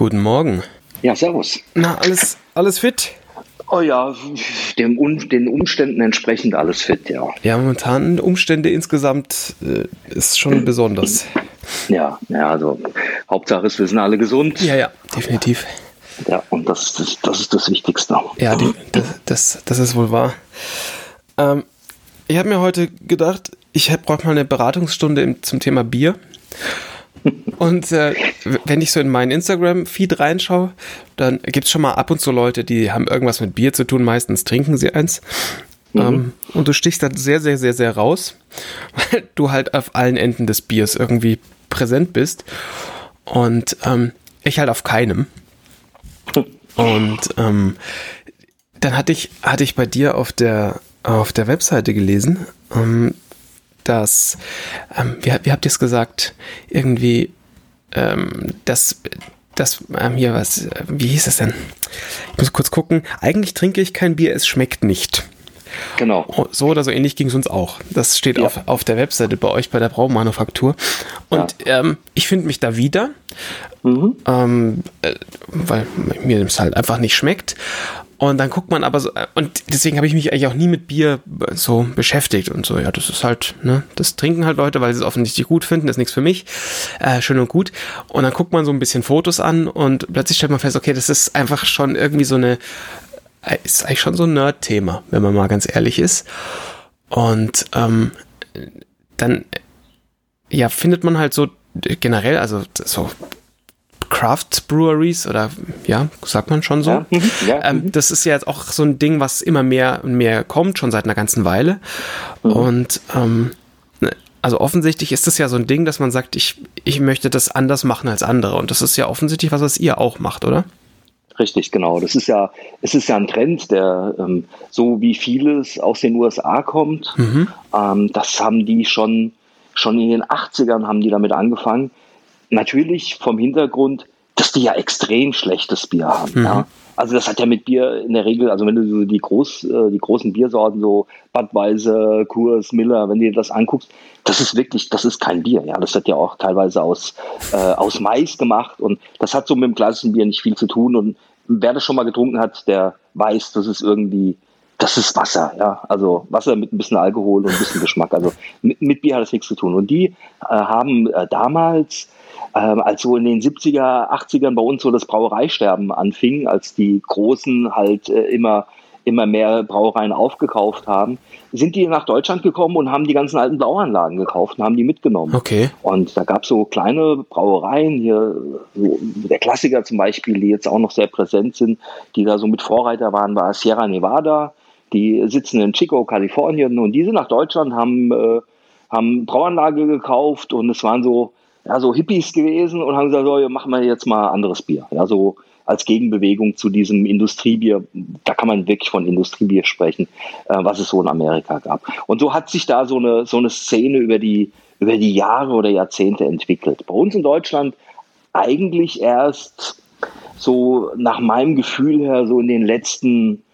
Guten Morgen. Ja, servus. Na, alles, alles fit? Oh ja, dem, den Umständen entsprechend alles fit, ja. Ja, momentan Umstände insgesamt äh, ist schon besonders. Ja, ja, also Hauptsache ist, wir sind alle gesund. Ja, ja, definitiv. Ja, und das, das, das ist das Wichtigste. Ja, die, das, das, das ist wohl wahr. Ähm, ich habe mir heute gedacht, ich brauche mal eine Beratungsstunde im, zum Thema Bier. Und äh, wenn ich so in meinen Instagram-Feed reinschaue, dann gibt es schon mal ab und zu Leute, die haben irgendwas mit Bier zu tun, meistens trinken sie eins. Mhm. Ähm, und du stichst dann sehr, sehr, sehr, sehr raus, weil du halt auf allen Enden des Biers irgendwie präsent bist. Und ähm, ich halt auf keinem. Und ähm, dann hatte ich, hatte ich bei dir auf der, auf der Webseite gelesen, ähm, dass, ähm, wie, wie habt ihr es gesagt, irgendwie, ähm, dass, das ähm, hier was, wie hieß es denn? Ich muss kurz gucken. Eigentlich trinke ich kein Bier, es schmeckt nicht. Genau. Oh, so oder so ähnlich ging es uns auch. Das steht ja. auf, auf der Webseite bei euch bei der Braumanufaktur. Und ja. ähm, ich finde mich da wieder, mhm. ähm, äh, weil mir das halt einfach nicht schmeckt. Und dann guckt man aber so, und deswegen habe ich mich eigentlich auch nie mit Bier so beschäftigt und so. Ja, das ist halt, ne, das trinken halt Leute, weil sie es offensichtlich gut finden, das ist nichts für mich. Äh, schön und gut. Und dann guckt man so ein bisschen Fotos an und plötzlich stellt man fest, okay, das ist einfach schon irgendwie so eine, äh, ist eigentlich schon so ein Nerd-Thema, wenn man mal ganz ehrlich ist. Und ähm, dann, ja, findet man halt so generell, also so Craft Breweries oder ja, sagt man schon so. Ja, mhm, ja, ähm, mhm. das ist ja jetzt auch so ein Ding, was immer mehr und mehr kommt, schon seit einer ganzen Weile. Mhm. Und ähm, ne, also offensichtlich ist das ja so ein Ding, dass man sagt, ich, ich möchte das anders machen als andere. Und das ist ja offensichtlich was, was ihr auch macht, oder? Richtig, genau. Das ist ja, es ist ja ein Trend, der ähm, so wie vieles aus den USA kommt. Mhm. Ähm, das haben die schon, schon in den 80ern haben die damit angefangen. Natürlich vom Hintergrund, dass die ja extrem schlechtes Bier haben. Mhm. Ja. Also das hat ja mit Bier in der Regel, also wenn du so die, groß, äh, die großen Biersorten, so Budweiser, Kurs, Miller, wenn du dir das anguckst, das ist wirklich, das ist kein Bier. Ja, das wird ja auch teilweise aus, äh, aus Mais gemacht und das hat so mit dem klassischen Bier nicht viel zu tun. Und wer das schon mal getrunken hat, der weiß, das ist irgendwie, das ist Wasser, ja. Also Wasser mit ein bisschen Alkohol und ein bisschen Geschmack. Also mit, mit Bier hat das nichts zu tun. Und die äh, haben äh, damals ähm, als so in den 70er, 80ern bei uns so das Brauereisterben anfing, als die Großen halt äh, immer immer mehr Brauereien aufgekauft haben, sind die nach Deutschland gekommen und haben die ganzen alten Blauanlagen gekauft und haben die mitgenommen. Okay. Und da gab es so kleine Brauereien, hier so der Klassiker zum Beispiel, die jetzt auch noch sehr präsent sind, die da so mit Vorreiter waren, war Sierra Nevada. Die sitzen in Chico, Kalifornien und die sind nach Deutschland, haben, äh, haben Brauanlage gekauft und es waren so ja, so Hippies gewesen und haben gesagt, so, machen wir jetzt mal anderes Bier. Ja, so als Gegenbewegung zu diesem Industriebier, da kann man wirklich von Industriebier sprechen, äh, was es so in Amerika gab. Und so hat sich da so eine, so eine Szene über die, über die Jahre oder Jahrzehnte entwickelt. Bei uns in Deutschland eigentlich erst so nach meinem Gefühl her so in den letzten,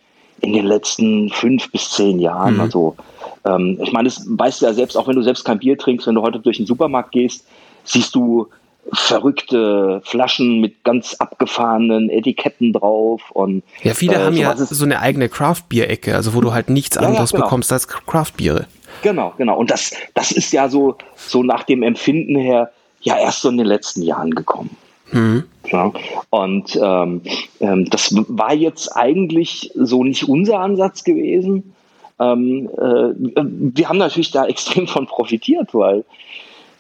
in den letzten fünf bis zehn Jahren. Mhm. Also ähm, ich meine, das weißt du ja selbst, auch wenn du selbst kein Bier trinkst, wenn du heute durch den Supermarkt gehst, siehst du verrückte Flaschen mit ganz abgefahrenen Etiketten drauf und ja viele äh, haben ja so eine eigene Craft-Bier-Ecke, also wo du halt nichts ja, anderes ja, genau. bekommst als Craft-Biere. Genau, genau. Und das, das ist ja so, so nach dem Empfinden her ja erst so in den letzten Jahren gekommen. Mhm. Ja, und ähm, ähm, das war jetzt eigentlich so nicht unser Ansatz gewesen. Ähm, äh, wir haben natürlich da extrem von profitiert, weil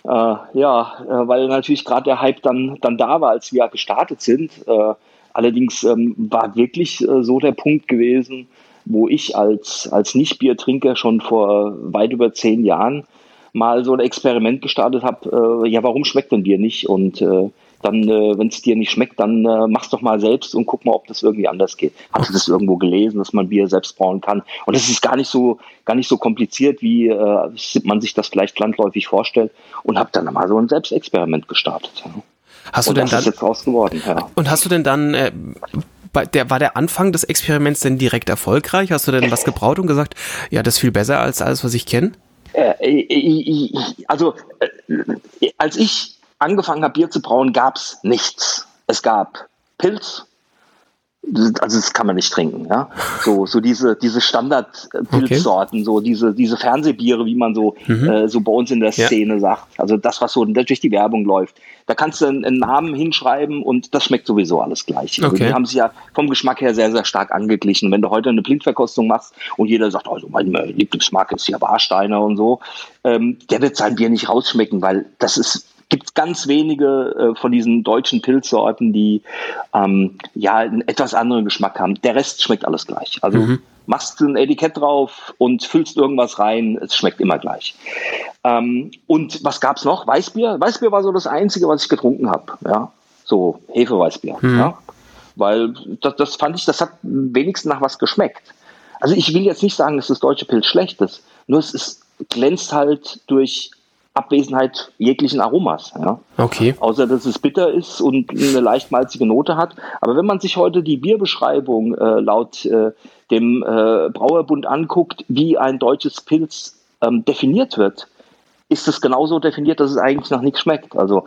äh, ja, äh, weil natürlich gerade der Hype dann, dann da war, als wir gestartet sind. Äh, allerdings ähm, war wirklich äh, so der Punkt gewesen, wo ich als, als Nicht-Biertrinker schon vor weit über zehn Jahren mal so ein Experiment gestartet habe, äh, ja, warum schmeckt denn Bier nicht? Und äh, dann, äh, wenn es dir nicht schmeckt, dann äh, mach's doch mal selbst und guck mal, ob das irgendwie anders geht. Hast du das irgendwo gelesen, dass man Bier selbst brauen kann? Und es ist gar nicht so, gar nicht so kompliziert, wie äh, man sich das vielleicht landläufig vorstellt. Und habe dann mal so ein Selbstexperiment gestartet. Ja. Hast du und denn dann, ist jetzt raus geworden, ja. Und hast du denn dann äh, der, war der Anfang des Experiments denn direkt erfolgreich? Hast du denn was gebraut und gesagt, ja, das ist viel besser als alles, was ich kenne? Äh, äh, also, äh, als ich angefangen habe, Bier zu brauen, gab es nichts. Es gab Pilz, also das kann man nicht trinken, ja. So, so diese, diese Standard-Pilzsorten, okay. so diese, diese Fernsehbiere, wie man so, mhm. äh, so bei uns in der Szene ja. sagt. Also das, was so durch die Werbung läuft. Da kannst du einen, einen Namen hinschreiben und das schmeckt sowieso alles gleich. Also okay. Die haben sich ja vom Geschmack her sehr, sehr stark angeglichen. Wenn du heute eine Blindverkostung machst und jeder sagt, also mein Lieblingsmarke ist hier Warsteiner und so, ähm, der wird sein Bier nicht rausschmecken, weil das ist gibt ganz wenige äh, von diesen deutschen Pilzsorten, die ähm, ja einen etwas anderen Geschmack haben. Der Rest schmeckt alles gleich. Also mhm. machst du ein Etikett drauf und füllst irgendwas rein, es schmeckt immer gleich. Ähm, und was gab's noch? Weißbier. Weißbier war so das Einzige, was ich getrunken habe. Ja, so Hefeweißbier. Mhm. Ja? Weil das, das fand ich, das hat wenigstens nach was geschmeckt. Also ich will jetzt nicht sagen, dass das deutsche Pilz schlecht ist, nur es ist, glänzt halt durch Abwesenheit jeglichen Aromas. Ja. Okay. Außer dass es bitter ist und eine leicht malzige Note hat. Aber wenn man sich heute die Bierbeschreibung äh, laut äh, dem äh, Brauerbund anguckt, wie ein deutsches Pilz ähm, definiert wird, ist es genauso definiert, dass es eigentlich nach nichts schmeckt. Also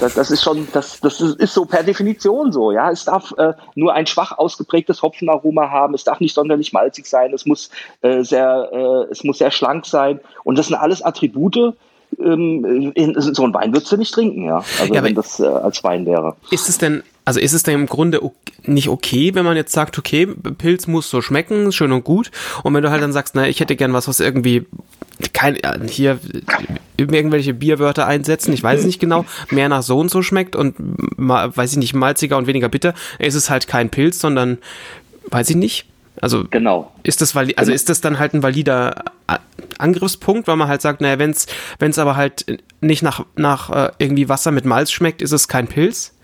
das, das ist schon, das, das ist, ist, so per Definition so. Ja, es darf äh, nur ein schwach ausgeprägtes Hopfenaroma haben. Es darf nicht sonderlich malzig sein. Es muss äh, sehr, äh, es muss sehr schlank sein. Und das sind alles Attribute, ähm, in, so ein Wein würdest du nicht trinken, ja. Also ja, wenn das äh, als Wein wäre. Ist es denn, also ist es denn im Grunde okay, nicht okay, wenn man jetzt sagt, okay, Pilz muss so schmecken, schön und gut. Und wenn du halt dann sagst, na, ich hätte gern was, was irgendwie kein, hier irgendwelche Bierwörter einsetzen, ich weiß es nicht genau, mehr nach so und so schmeckt und weiß ich nicht, malziger und weniger bitter, ist es halt kein Pilz, sondern weiß ich nicht, also genau. ist das also genau. ist das dann halt ein valider Angriffspunkt, weil man halt sagt, naja, wenn es aber halt nicht nach, nach äh, irgendwie Wasser mit Malz schmeckt, ist es kein Pilz?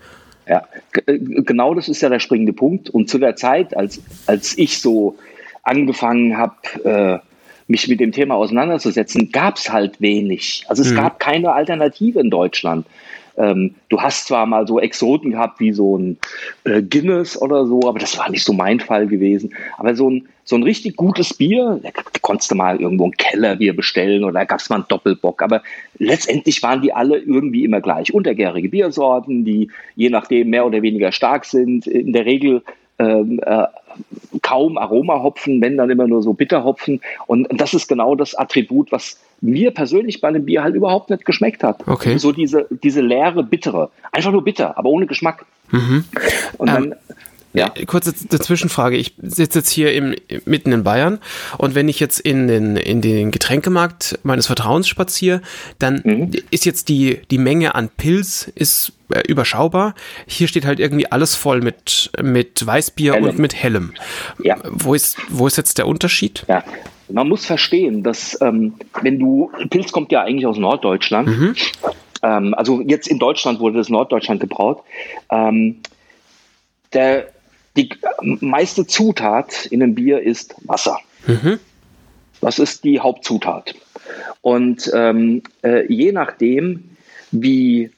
Ja, äh, genau das ist ja der springende Punkt. Und zu der Zeit, als, als ich so angefangen habe, äh, mich mit dem Thema auseinanderzusetzen, gab es halt wenig. Also es mhm. gab keine Alternative in Deutschland. Ähm, du hast zwar mal so Exoten gehabt wie so ein äh, Guinness oder so, aber das war nicht so mein Fall gewesen. Aber so ein, so ein richtig gutes Bier, da konntest du mal irgendwo ein Kellerbier bestellen oder da gab es mal einen Doppelbock. Aber letztendlich waren die alle irgendwie immer gleich. Untergärige Biersorten, die je nachdem mehr oder weniger stark sind. In der Regel ähm, äh, kaum Aromahopfen, wenn dann immer nur so Bitterhopfen. Und das ist genau das Attribut, was mir persönlich bei einem Bier halt überhaupt nicht geschmeckt hat. Okay. So diese, diese leere, bittere. Einfach nur bitter, aber ohne Geschmack. Mhm. Und dann, ähm, ja. Kurze Zwischenfrage. Ich sitze jetzt hier im, mitten in Bayern und wenn ich jetzt in den, in den Getränkemarkt meines Vertrauens spaziere, dann mhm. ist jetzt die, die Menge an Pilz ist äh, überschaubar. Hier steht halt irgendwie alles voll mit, mit Weißbier Hellem. und mit Hellem. Ja. Wo ist, wo ist jetzt der Unterschied? Ja. Man muss verstehen, dass ähm, wenn du, Pilz kommt ja eigentlich aus Norddeutschland, mhm. ähm, also jetzt in Deutschland wurde das Norddeutschland gebraut. Ähm, der die meiste Zutat in einem Bier ist Wasser. Mhm. Das ist die Hauptzutat. Und ähm, äh, je nachdem, wie,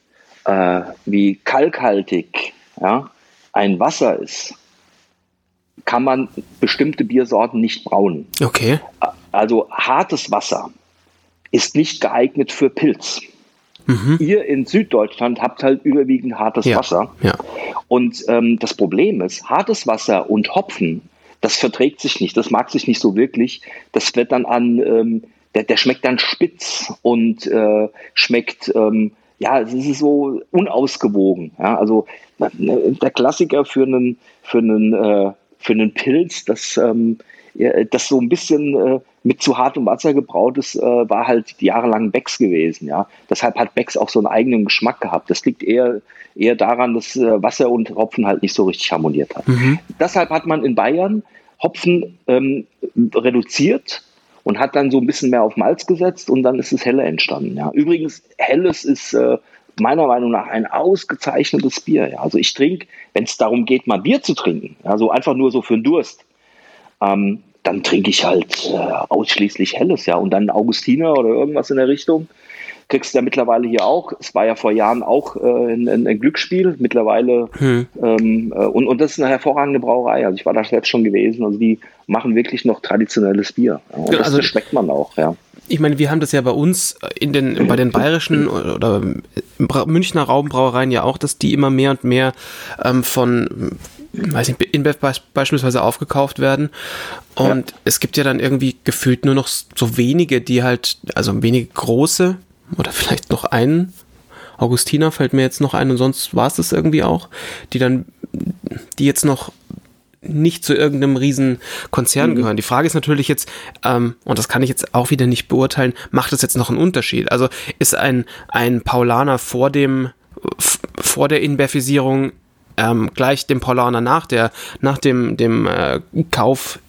äh, wie kalkhaltig ja, ein Wasser ist, kann man bestimmte Biersorten nicht brauen. Okay. Also hartes Wasser ist nicht geeignet für Pilz. Mhm. Ihr in Süddeutschland habt halt überwiegend hartes ja. Wasser. Ja. Und ähm, das Problem ist, hartes Wasser und Hopfen, das verträgt sich nicht, das mag sich nicht so wirklich. Das wird dann an, ähm, der, der schmeckt dann spitz und äh, schmeckt, ähm, ja, es ist so unausgewogen. Ja? Also äh, der Klassiker für einen, für einen, äh, für einen Pilz, das, ähm, das so ein bisschen äh, mit zu hartem Wasser gebraut ist, äh, war halt jahrelang Becks gewesen. Ja, deshalb hat Becks auch so einen eigenen Geschmack gehabt. Das liegt eher eher daran, dass äh, Wasser und Hopfen halt nicht so richtig harmoniert hat. Mhm. Deshalb hat man in Bayern Hopfen ähm, reduziert und hat dann so ein bisschen mehr auf Malz gesetzt und dann ist es Helle entstanden. Ja. Übrigens, Helles ist äh, meiner Meinung nach ein ausgezeichnetes Bier. Ja. Also ich trinke, wenn es darum geht, mal Bier zu trinken, ja, so einfach nur so für den Durst, ähm, dann trinke ich halt äh, ausschließlich Helles, ja. Und dann Augustiner oder irgendwas in der Richtung kriegst du ja mittlerweile hier auch. Es war ja vor Jahren auch äh, ein, ein, Glücksspiel. Mittlerweile hm. ähm, äh, und, und das ist eine hervorragende Brauerei. Also ich war da selbst schon gewesen. Also die machen wirklich noch traditionelles Bier. Ja. Und das also, schmeckt man auch, ja. Ich meine, wir haben das ja bei uns in den, bei den bayerischen oder Münchner Raumbrauereien ja auch, dass die immer mehr und mehr ähm, von weiß nicht, InBev beispielsweise aufgekauft werden. Und ja. es gibt ja dann irgendwie gefühlt nur noch so wenige, die halt, also wenige große oder vielleicht noch einen. Augustiner fällt mir jetzt noch ein und sonst war es das irgendwie auch, die dann, die jetzt noch nicht zu irgendeinem riesen Konzern mhm. gehören. Die Frage ist natürlich jetzt, ähm, und das kann ich jetzt auch wieder nicht beurteilen, macht es jetzt noch einen Unterschied? Also ist ein, ein Paulaner vor dem, vor der Inbefisierung ähm, gleich dem Paulaner nach der, nach dem, dem äh, Kauf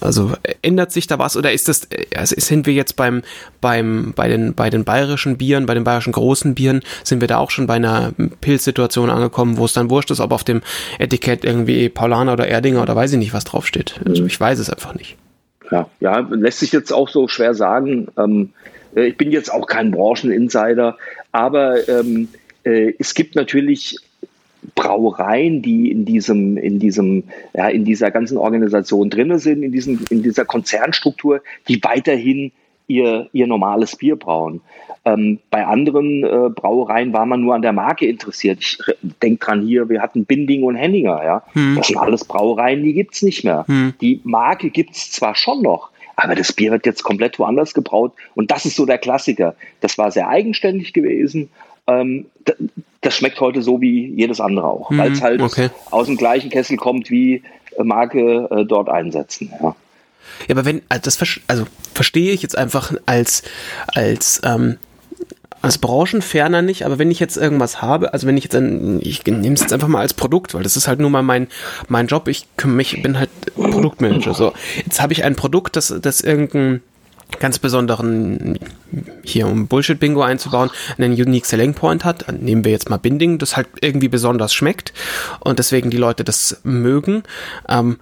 also ändert sich da was oder ist das, also sind wir jetzt beim, beim, bei den, bei den bayerischen Bieren, bei den bayerischen großen Bieren, sind wir da auch schon bei einer Pilzsituation angekommen, wo es dann wurscht ist, ob auf dem Etikett irgendwie Paulaner oder Erdinger oder weiß ich nicht, was draufsteht. Also ich weiß es einfach nicht. Ja, ja, lässt sich jetzt auch so schwer sagen. Ähm, äh, ich bin jetzt auch kein Brancheninsider, aber ähm, äh, es gibt natürlich Brauereien, die in diesem, in diesem, ja, in dieser ganzen Organisation drinne sind, in diesem, in dieser Konzernstruktur, die weiterhin ihr, ihr normales Bier brauen. Ähm, bei anderen äh, Brauereien war man nur an der Marke interessiert. Ich denke dran hier, wir hatten Binding und Henninger, ja. Hm. Das sind alles Brauereien, die gibt's nicht mehr. Hm. Die Marke gibt's zwar schon noch, aber das Bier wird jetzt komplett woanders gebraut. Und das ist so der Klassiker. Das war sehr eigenständig gewesen. Ähm, das schmeckt heute so wie jedes andere auch, mhm, weil es halt okay. aus dem gleichen Kessel kommt, wie äh, Marke äh, dort einsetzen. Ja. Ja, aber wenn, also das also verstehe ich jetzt einfach als, als, ähm, als Branchenferner nicht, aber wenn ich jetzt irgendwas habe, also wenn ich jetzt ein, ich nehme es jetzt einfach mal als Produkt, weil das ist halt nur mal mein, mein Job, ich kümmere mich, bin halt Produktmanager, so. Jetzt habe ich ein Produkt, das, das irgendein, ganz besonderen, hier um Bullshit-Bingo einzubauen, einen Unique Selling Point hat. Nehmen wir jetzt mal Binding, das halt irgendwie besonders schmeckt und deswegen die Leute das mögen. Ähm,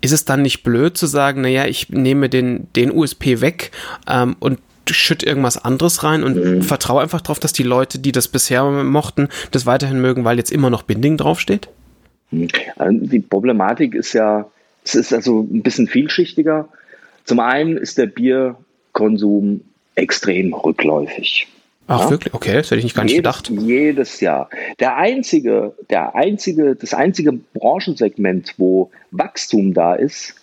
ist es dann nicht blöd zu sagen, naja, ich nehme den, den USP weg ähm, und schütte irgendwas anderes rein und mhm. vertraue einfach darauf, dass die Leute, die das bisher mochten, das weiterhin mögen, weil jetzt immer noch Binding draufsteht? Mhm. Ähm, die Problematik ist ja, es ist also ein bisschen vielschichtiger. Zum einen ist der Bier Konsum extrem rückläufig. Ach, ja? wirklich? Okay, das hätte ich nicht gar nicht jedes, gedacht. Jedes Jahr. Der einzige, der einzige, das einzige Branchensegment, wo Wachstum da ist,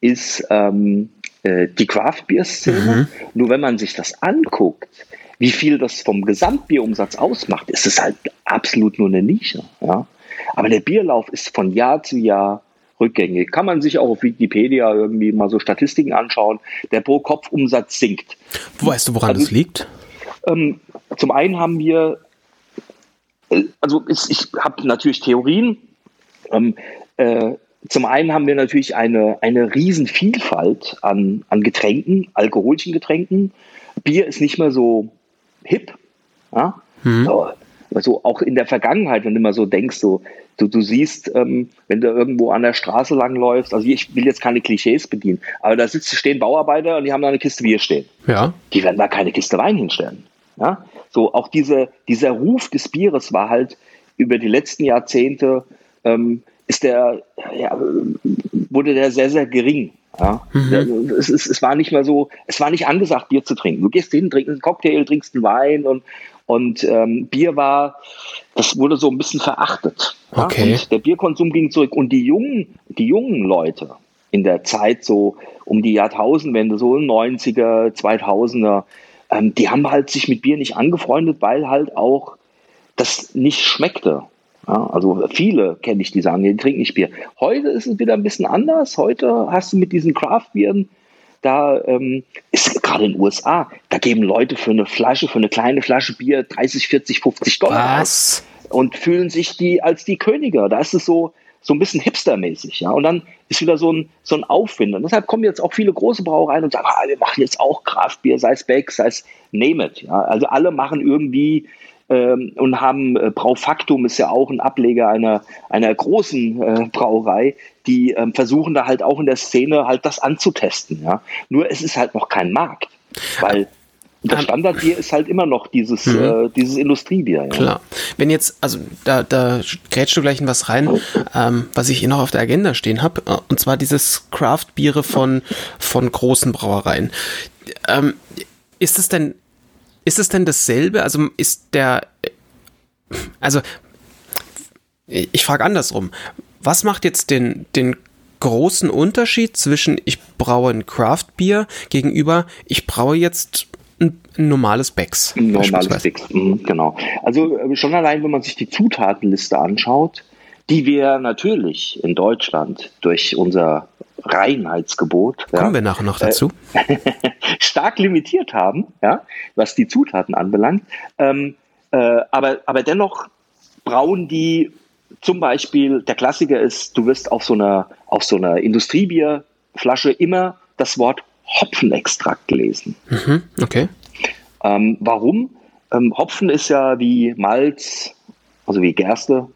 ist ähm, äh, die Craft Beer Szene. Mhm. Nur wenn man sich das anguckt, wie viel das vom Gesamtbierumsatz ausmacht, ist es halt absolut nur eine Nische. Ja? Aber der Bierlauf ist von Jahr zu Jahr rückgängig. Kann man sich auch auf Wikipedia irgendwie mal so Statistiken anschauen. Der Pro-Kopf-Umsatz sinkt. Wo weißt du, woran also, das liegt? Ähm, zum einen haben wir, äh, also ich, ich habe natürlich Theorien. Ähm, äh, zum einen haben wir natürlich eine, eine Riesenvielfalt an, an Getränken, alkoholischen Getränken. Bier ist nicht mehr so hip. Ja? Mhm. So, also auch in der Vergangenheit, wenn du mal so denkst, so, du, du siehst, ähm, wenn du irgendwo an der Straße langläufst, also ich will jetzt keine Klischees bedienen, aber da sitzen, stehen Bauarbeiter und die haben da eine Kiste Bier stehen. Ja. Die werden da keine Kiste Wein hinstellen. Ja? So, auch diese, dieser Ruf des Bieres war halt über die letzten Jahrzehnte, ähm, ist der, ja, wurde der sehr, sehr gering. Ja, mhm. es, es, es, war nicht mehr so, es war nicht angesagt, Bier zu trinken. Du gehst hin, trinkst einen Cocktail, trinkst einen Wein und, und ähm, Bier war, das wurde so ein bisschen verachtet. Ja? Okay. Und der Bierkonsum ging zurück. Und die jungen, die jungen Leute in der Zeit so um die Jahrtausendwende, so 90er, 2000er, ähm, die haben halt sich mit Bier nicht angefreundet, weil halt auch das nicht schmeckte. Ja, also viele kenne ich, die sagen, die trinken nicht Bier. Heute ist es wieder ein bisschen anders. Heute hast du mit diesen Craft-Bieren, da ähm, ist gerade in den USA, da geben Leute für eine Flasche, für eine kleine Flasche Bier 30, 40, 50 Dollar Was? und fühlen sich die als die Könige. Da ist es so, so ein bisschen hipstermäßig, ja. Und dann ist wieder so ein, so ein Aufwind. Und deshalb kommen jetzt auch viele große Brauereien und sagen, ah, wir machen jetzt auch Kraftbier, sei es Beck, sei es Name it, ja. Also alle machen irgendwie ähm, und haben äh, Braufaktum ist ja auch ein Ableger einer, einer großen äh, Brauerei, die ähm, versuchen da halt auch in der Szene halt das anzutesten. Ja? Nur es ist halt noch kein Markt, weil das Standardbier ist halt immer noch dieses, mhm. äh, dieses Industriebier. Ja. Klar. Wenn jetzt, also da, da grätschst du gleich in was rein, ähm, was ich hier noch auf der Agenda stehen habe, äh, und zwar dieses Craft-Biere von, von großen Brauereien ähm, ist es denn, ist es denn dasselbe? Also ist der, also ich frage andersrum. Was macht jetzt den, den großen Unterschied zwischen ich braue ein Craft Beer gegenüber ich braue jetzt ein, ein normales Becks? Ein normales Becks, mhm, genau. Also äh, schon allein, wenn man sich die Zutatenliste anschaut, die wir natürlich in Deutschland durch unser Reinheitsgebot. Kommen ja, wir nachher noch dazu. Äh, stark limitiert haben, ja, was die Zutaten anbelangt. Ähm, äh, aber, aber dennoch brauen die zum Beispiel, der Klassiker ist, du wirst auf so einer, auf so einer Industriebierflasche immer das Wort Hopfenextrakt lesen. Mhm, okay. Ähm, warum? Ähm, Hopfen ist ja wie Malz, also wie Gerste,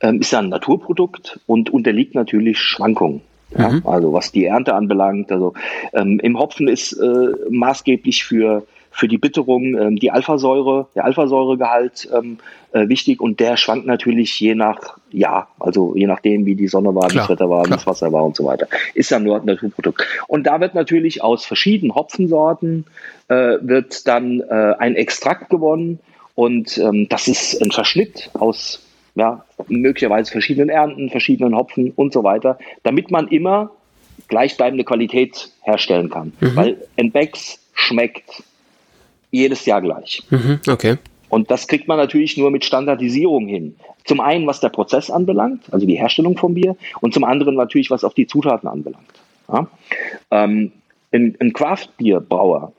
ähm, ist ja ein Naturprodukt und unterliegt natürlich Schwankungen. Ja? Mhm. Also was die Ernte anbelangt. Also ähm, im Hopfen ist äh, maßgeblich für für die Bitterung ähm, die Alphasäure, der Alphasäuregehalt ähm, äh, wichtig und der schwankt natürlich je nach Jahr, also je nachdem, wie die Sonne war, wie das Wetter war, wie das Wasser war und so weiter. Ist ja nur ein Naturprodukt. Und da wird natürlich aus verschiedenen Hopfensorten äh, wird dann äh, ein Extrakt gewonnen und ähm, das ist ein Verschnitt aus ja, möglicherweise verschiedenen Ernten, verschiedenen Hopfen und so weiter, damit man immer gleichbleibende Qualität herstellen kann. Mhm. Weil ein Becks schmeckt jedes Jahr gleich. Mhm, okay. Und das kriegt man natürlich nur mit Standardisierung hin. Zum einen, was der Prozess anbelangt, also die Herstellung vom Bier, und zum anderen natürlich, was auch die Zutaten anbelangt. Ja? Ähm, ein, ein Craft-Bierbrauer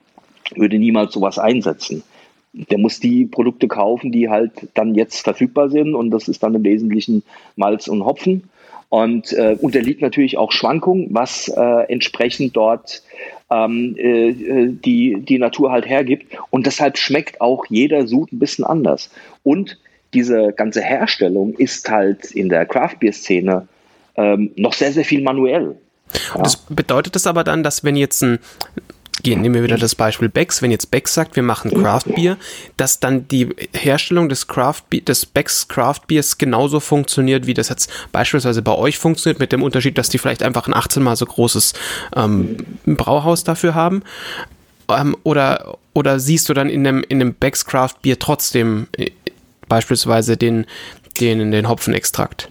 würde niemals sowas einsetzen. Der muss die Produkte kaufen, die halt dann jetzt verfügbar sind, und das ist dann im Wesentlichen Malz und Hopfen. Und äh, unterliegt natürlich auch Schwankungen, was äh, entsprechend dort ähm, äh, die, die Natur halt hergibt. Und deshalb schmeckt auch jeder Sud ein bisschen anders. Und diese ganze Herstellung ist halt in der Craft Beer Szene ähm, noch sehr, sehr viel manuell. Ja. Das bedeutet das aber dann, dass wenn jetzt ein gehen, nehmen wir wieder das Beispiel Becks. Wenn jetzt Becks sagt, wir machen Craft Beer, dass dann die Herstellung des Craft Beer, des Becks Craft Beers genauso funktioniert, wie das jetzt beispielsweise bei euch funktioniert, mit dem Unterschied, dass die vielleicht einfach ein 18 mal so großes ähm, Brauhaus dafür haben. Ähm, oder, oder siehst du dann in dem, in dem Becks Craft Beer trotzdem äh, beispielsweise den, den, den Hopfenextrakt?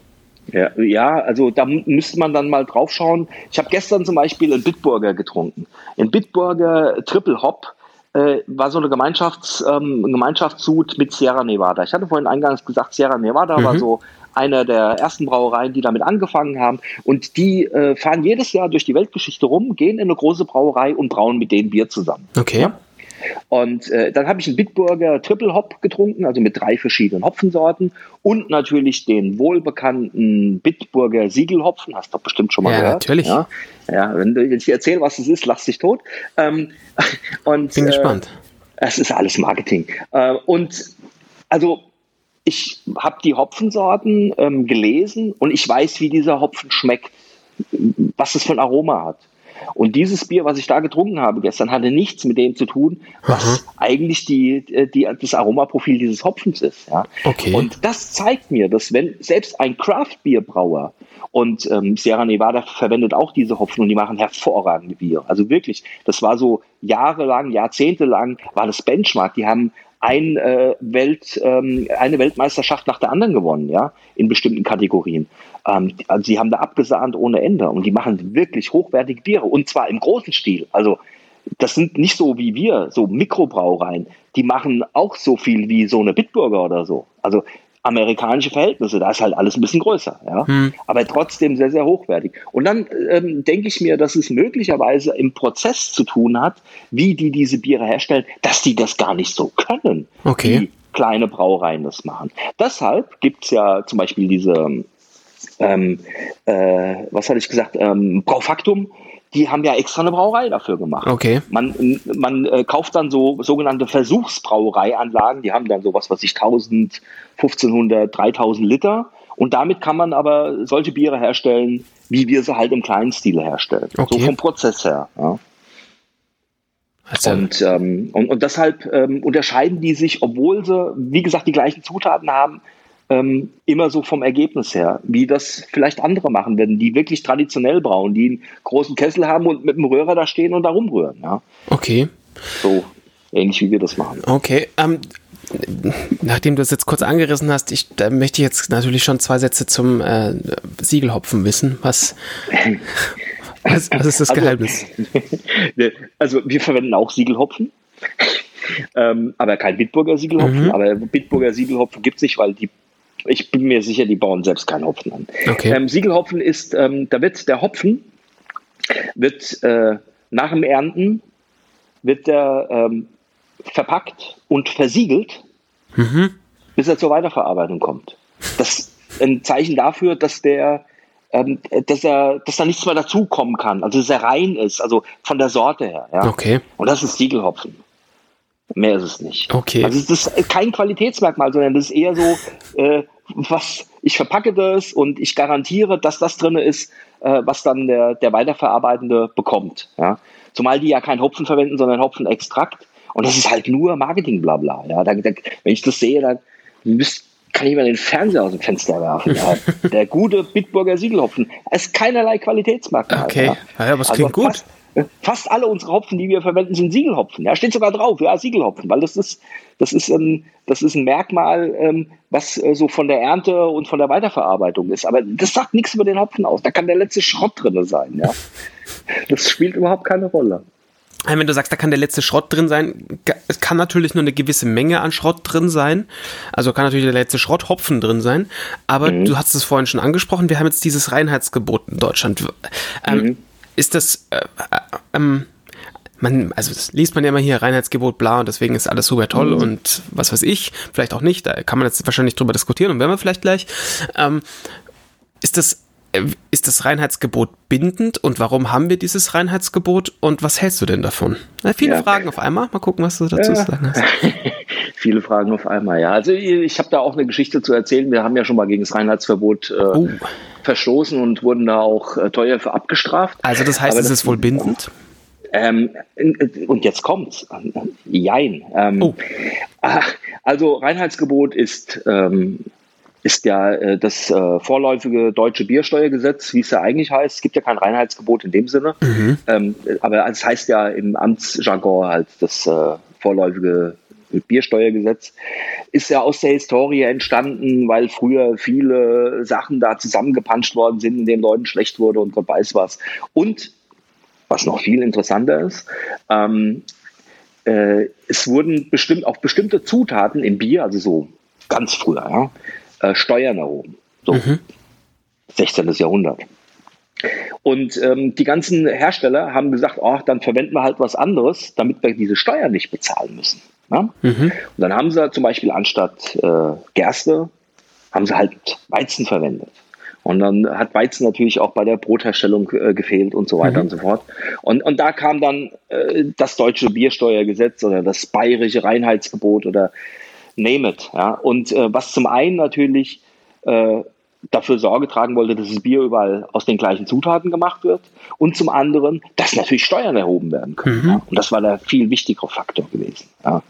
Ja, ja, also da müsste man dann mal drauf schauen. Ich habe gestern zum Beispiel einen Bitburger getrunken. Ein Bitburger Triple Hop äh, war so eine Gemeinschafts, ähm, Gemeinschaftssud mit Sierra Nevada. Ich hatte vorhin eingangs gesagt, Sierra Nevada mhm. war so einer der ersten Brauereien, die damit angefangen haben. Und die äh, fahren jedes Jahr durch die Weltgeschichte rum, gehen in eine große Brauerei und brauen mit denen Bier zusammen. Okay. Ja? Und äh, dann habe ich einen Bitburger Triple Hop getrunken, also mit drei verschiedenen Hopfensorten und natürlich den wohlbekannten Bitburger Siegelhopfen. Hast du doch bestimmt schon mal ja, gehört. Natürlich. Ja, ja wenn du jetzt erzähle, was es ist, lass dich tot. Ähm, und, Bin gespannt. Äh, es ist alles Marketing. Äh, und also ich habe die Hopfensorten ähm, gelesen und ich weiß, wie dieser Hopfen schmeckt, was es für ein Aroma hat. Und dieses Bier, was ich da getrunken habe gestern, hatte nichts mit dem zu tun, was Aha. eigentlich die, äh, die, das Aromaprofil dieses Hopfens ist. Ja? Okay. Und das zeigt mir, dass wenn selbst ein Craft-Bierbrauer und ähm, Sierra Nevada verwendet auch diese Hopfen und die machen hervorragende Bier. Also wirklich, das war so jahrelang, jahrzehntelang war das Benchmark. Die haben ein, äh, Welt, ähm, eine Weltmeisterschaft nach der anderen gewonnen, ja, in bestimmten Kategorien. Ähm, also sie haben da abgesahnt ohne Ende und die machen wirklich hochwertige Biere und zwar im großen Stil. Also das sind nicht so wie wir, so Mikrobrauereien. Die machen auch so viel wie so eine Bitburger oder so. Also amerikanische Verhältnisse, da ist halt alles ein bisschen größer, ja, hm. aber trotzdem sehr, sehr hochwertig. Und dann ähm, denke ich mir, dass es möglicherweise im Prozess zu tun hat, wie die diese Biere herstellen, dass die das gar nicht so können, okay. wie kleine Brauereien das machen. Deshalb gibt es ja zum Beispiel diese ähm, äh, was hatte ich gesagt, ähm, Braufaktum, die haben ja extra eine Brauerei dafür gemacht. Okay. Man, man äh, kauft dann so sogenannte Versuchsbrauereianlagen, die haben dann sowas, was ich 1000, 1500, 3000 Liter. Und damit kann man aber solche Biere herstellen, wie wir sie halt im kleinen Stil herstellen. Okay. So vom Prozess her. Ja. Also. Und, ähm, und, und deshalb ähm, unterscheiden die sich, obwohl sie, wie gesagt, die gleichen Zutaten haben, ähm, immer so vom Ergebnis her, wie das vielleicht andere machen werden, die wirklich traditionell brauen, die einen großen Kessel haben und mit dem Röhrer da stehen und da rumrühren. Ja. Okay. So ähnlich wie wir das machen. Okay. Ähm, nachdem du es jetzt kurz angerissen hast, ich, da möchte ich jetzt natürlich schon zwei Sätze zum äh, Siegelhopfen wissen. Was, was, was ist das also, Geheimnis? Also wir verwenden auch Siegelhopfen. ähm, aber kein Bitburger Siegelhopfen. Mhm. Aber Bitburger Siegelhopfen gibt es nicht, weil die, ich bin mir sicher, die bauen selbst keinen Hopfen an. Okay. Ähm, Siegelhopfen ist, ähm, da wird der Hopfen wird äh, nach dem Ernten wird der ähm, verpackt und versiegelt, mhm. bis er zur Weiterverarbeitung kommt. Das ist ein Zeichen dafür, dass der ähm, dass er, dass da nichts mehr dazukommen kann, also dass er rein ist, also von der Sorte her. Ja? Okay. Und das ist Siegelhopfen. Mehr ist es nicht. Okay. Also das ist kein Qualitätsmerkmal, sondern das ist eher so, äh, was ich verpacke das und ich garantiere, dass das drin ist, äh, was dann der, der Weiterverarbeitende bekommt. Ja? Zumal die ja keinen Hopfen verwenden, sondern Hopfenextrakt. Und das ist halt nur Marketing, bla bla. Ja, da, da, wenn ich das sehe, dann müsst, kann ich mal den Fernseher aus dem Fenster werfen. Ja. Der gute Bitburger Siegelhopfen. Es ist keinerlei Qualitätsmerkmal. Okay, ja, ja aber es also klingt gut. Fast, fast, alle unsere Hopfen, die wir verwenden, sind Siegelhopfen. Ja, steht sogar drauf, ja, Siegelhopfen, weil das ist, das ist ein, das ist ein Merkmal, ähm, was äh, so von der Ernte und von der Weiterverarbeitung ist. Aber das sagt nichts über den Hopfen aus. Da kann der letzte Schrott drin sein. Ja. Das spielt überhaupt keine Rolle wenn du sagst, da kann der letzte Schrott drin sein, es kann natürlich nur eine gewisse Menge an Schrott drin sein. Also kann natürlich der letzte Schrott Hopfen drin sein. Aber mhm. du hast es vorhin schon angesprochen, wir haben jetzt dieses Reinheitsgebot in Deutschland. Ähm, mhm. Ist das, äh, äh, ähm, man, also das liest man ja immer hier Reinheitsgebot bla und deswegen ist alles super toll mhm. und was weiß ich, vielleicht auch nicht, da kann man jetzt wahrscheinlich drüber diskutieren und werden wir vielleicht gleich. Ähm, ist das äh, ist das Reinheitsgebot bindend und warum haben wir dieses Reinheitsgebot und was hältst du denn davon? Ja, viele ja. Fragen auf einmal. Mal gucken, was du dazu ja. sagen hast. viele Fragen auf einmal, ja. Also ich habe da auch eine Geschichte zu erzählen. Wir haben ja schon mal gegen das Reinheitsverbot äh, oh. Verstoßen und wurden da auch äh, teuer für abgestraft. Also das heißt, Aber es ist wohl bindend? Ähm, und jetzt kommt's. Jein. Ähm, oh. Also Reinheitsgebot ist ähm, ist ja äh, das äh, vorläufige deutsche Biersteuergesetz, wie es ja eigentlich heißt. Es gibt ja kein Reinheitsgebot in dem Sinne, mhm. ähm, aber es heißt ja im Amtsjargon halt das äh, vorläufige Biersteuergesetz ist ja aus der Historie entstanden, weil früher viele Sachen da zusammengepanscht worden sind, in denen Leuten schlecht wurde und Gott weiß was. Und was noch viel interessanter ist, ähm, äh, es wurden bestimmt auch bestimmte Zutaten im Bier, also so ganz früher, ja, äh, Steuern erhoben. So, mhm. 16. Jahrhundert. Und ähm, die ganzen Hersteller haben gesagt, oh, dann verwenden wir halt was anderes, damit wir diese Steuern nicht bezahlen müssen. Ja? Mhm. Und dann haben sie zum Beispiel anstatt äh, Gerste, haben sie halt Weizen verwendet. Und dann hat Weizen natürlich auch bei der Brotherstellung äh, gefehlt und so weiter mhm. und so fort. Und, und da kam dann äh, das deutsche Biersteuergesetz oder das bayerische Reinheitsgebot oder name it. Ja? Und äh, was zum einen natürlich äh, dafür Sorge tragen wollte, dass das Bier überall aus den gleichen Zutaten gemacht wird und zum anderen, dass natürlich Steuern erhoben werden können. Mhm. Ja? Und das war der viel wichtigere Faktor gewesen. Ja?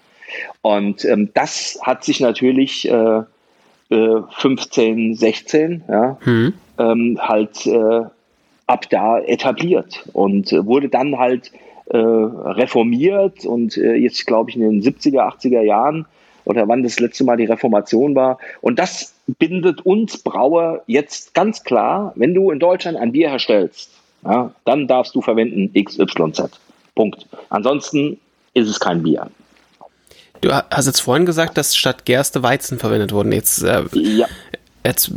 Und ähm, das hat sich natürlich äh, äh, 15, 16 ja, mhm. ähm, halt äh, ab da etabliert und äh, wurde dann halt äh, reformiert und äh, jetzt glaube ich in den 70er, 80er Jahren oder wann das letzte Mal die Reformation war. Und das bindet uns Brauer jetzt ganz klar, wenn du in Deutschland ein Bier herstellst, ja, dann darfst du verwenden XYZ. Punkt. Ansonsten ist es kein Bier. Du hast jetzt vorhin gesagt, dass statt Gerste Weizen verwendet wurden. Jetzt, äh, ja. jetzt,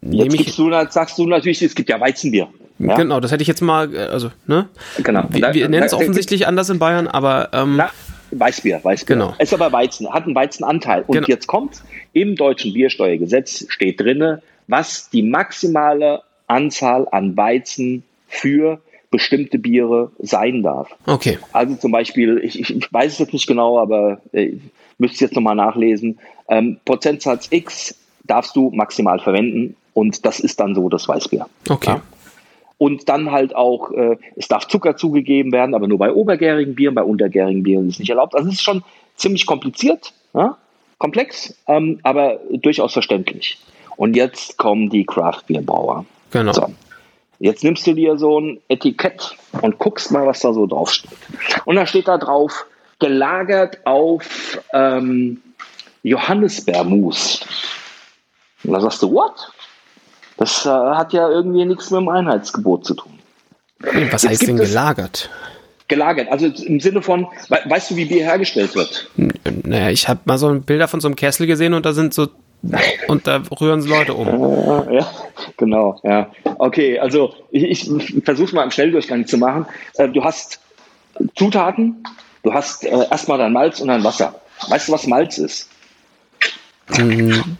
jetzt ich, du, sagst du natürlich, es gibt ja Weizenbier. Ja? Genau, das hätte ich jetzt mal, äh, also, ne? Genau. Wir, wir nennen es offensichtlich anders in Bayern, aber ähm, na, Weißbier, Weißbier. Genau. Es ist aber Weizen, hat einen Weizenanteil. Und genau. jetzt kommt, im deutschen Biersteuergesetz steht drinne, was die maximale Anzahl an Weizen für bestimmte Biere sein darf. Okay. Also zum Beispiel, ich, ich, weiß es jetzt nicht genau, aber äh, müsste jetzt nochmal nachlesen. Ähm, Prozentsatz X darfst du maximal verwenden und das ist dann so das Weißbier. Okay. Ja? Und dann halt auch, äh, es darf Zucker zugegeben werden, aber nur bei obergärigen Bieren, bei untergärigen Bieren ist es nicht erlaubt. Also es ist schon ziemlich kompliziert, ja? komplex, ähm, aber durchaus verständlich. Und jetzt kommen die Craft-Bierbrauer. Genau. So. Jetzt nimmst du dir so ein Etikett und guckst mal, was da so drauf steht. Und da steht da drauf gelagert auf ähm, Johannisbeermus. Und da sagst du, what? Das äh, hat ja irgendwie nichts mit dem Einheitsgebot zu tun. Was heißt denn gelagert? Gelagert, also im Sinne von, we weißt du, wie Bier hergestellt wird? Naja, ich habe mal so Bilder von so einem Kessel gesehen und da sind so und da rühren sie Leute um. Äh, ja, genau, ja. Okay, also ich, ich versuche mal im Schnelldurchgang zu machen. Äh, du hast Zutaten, du hast äh, erstmal dein Malz und dein Wasser. Weißt du, was Malz ist? Hm,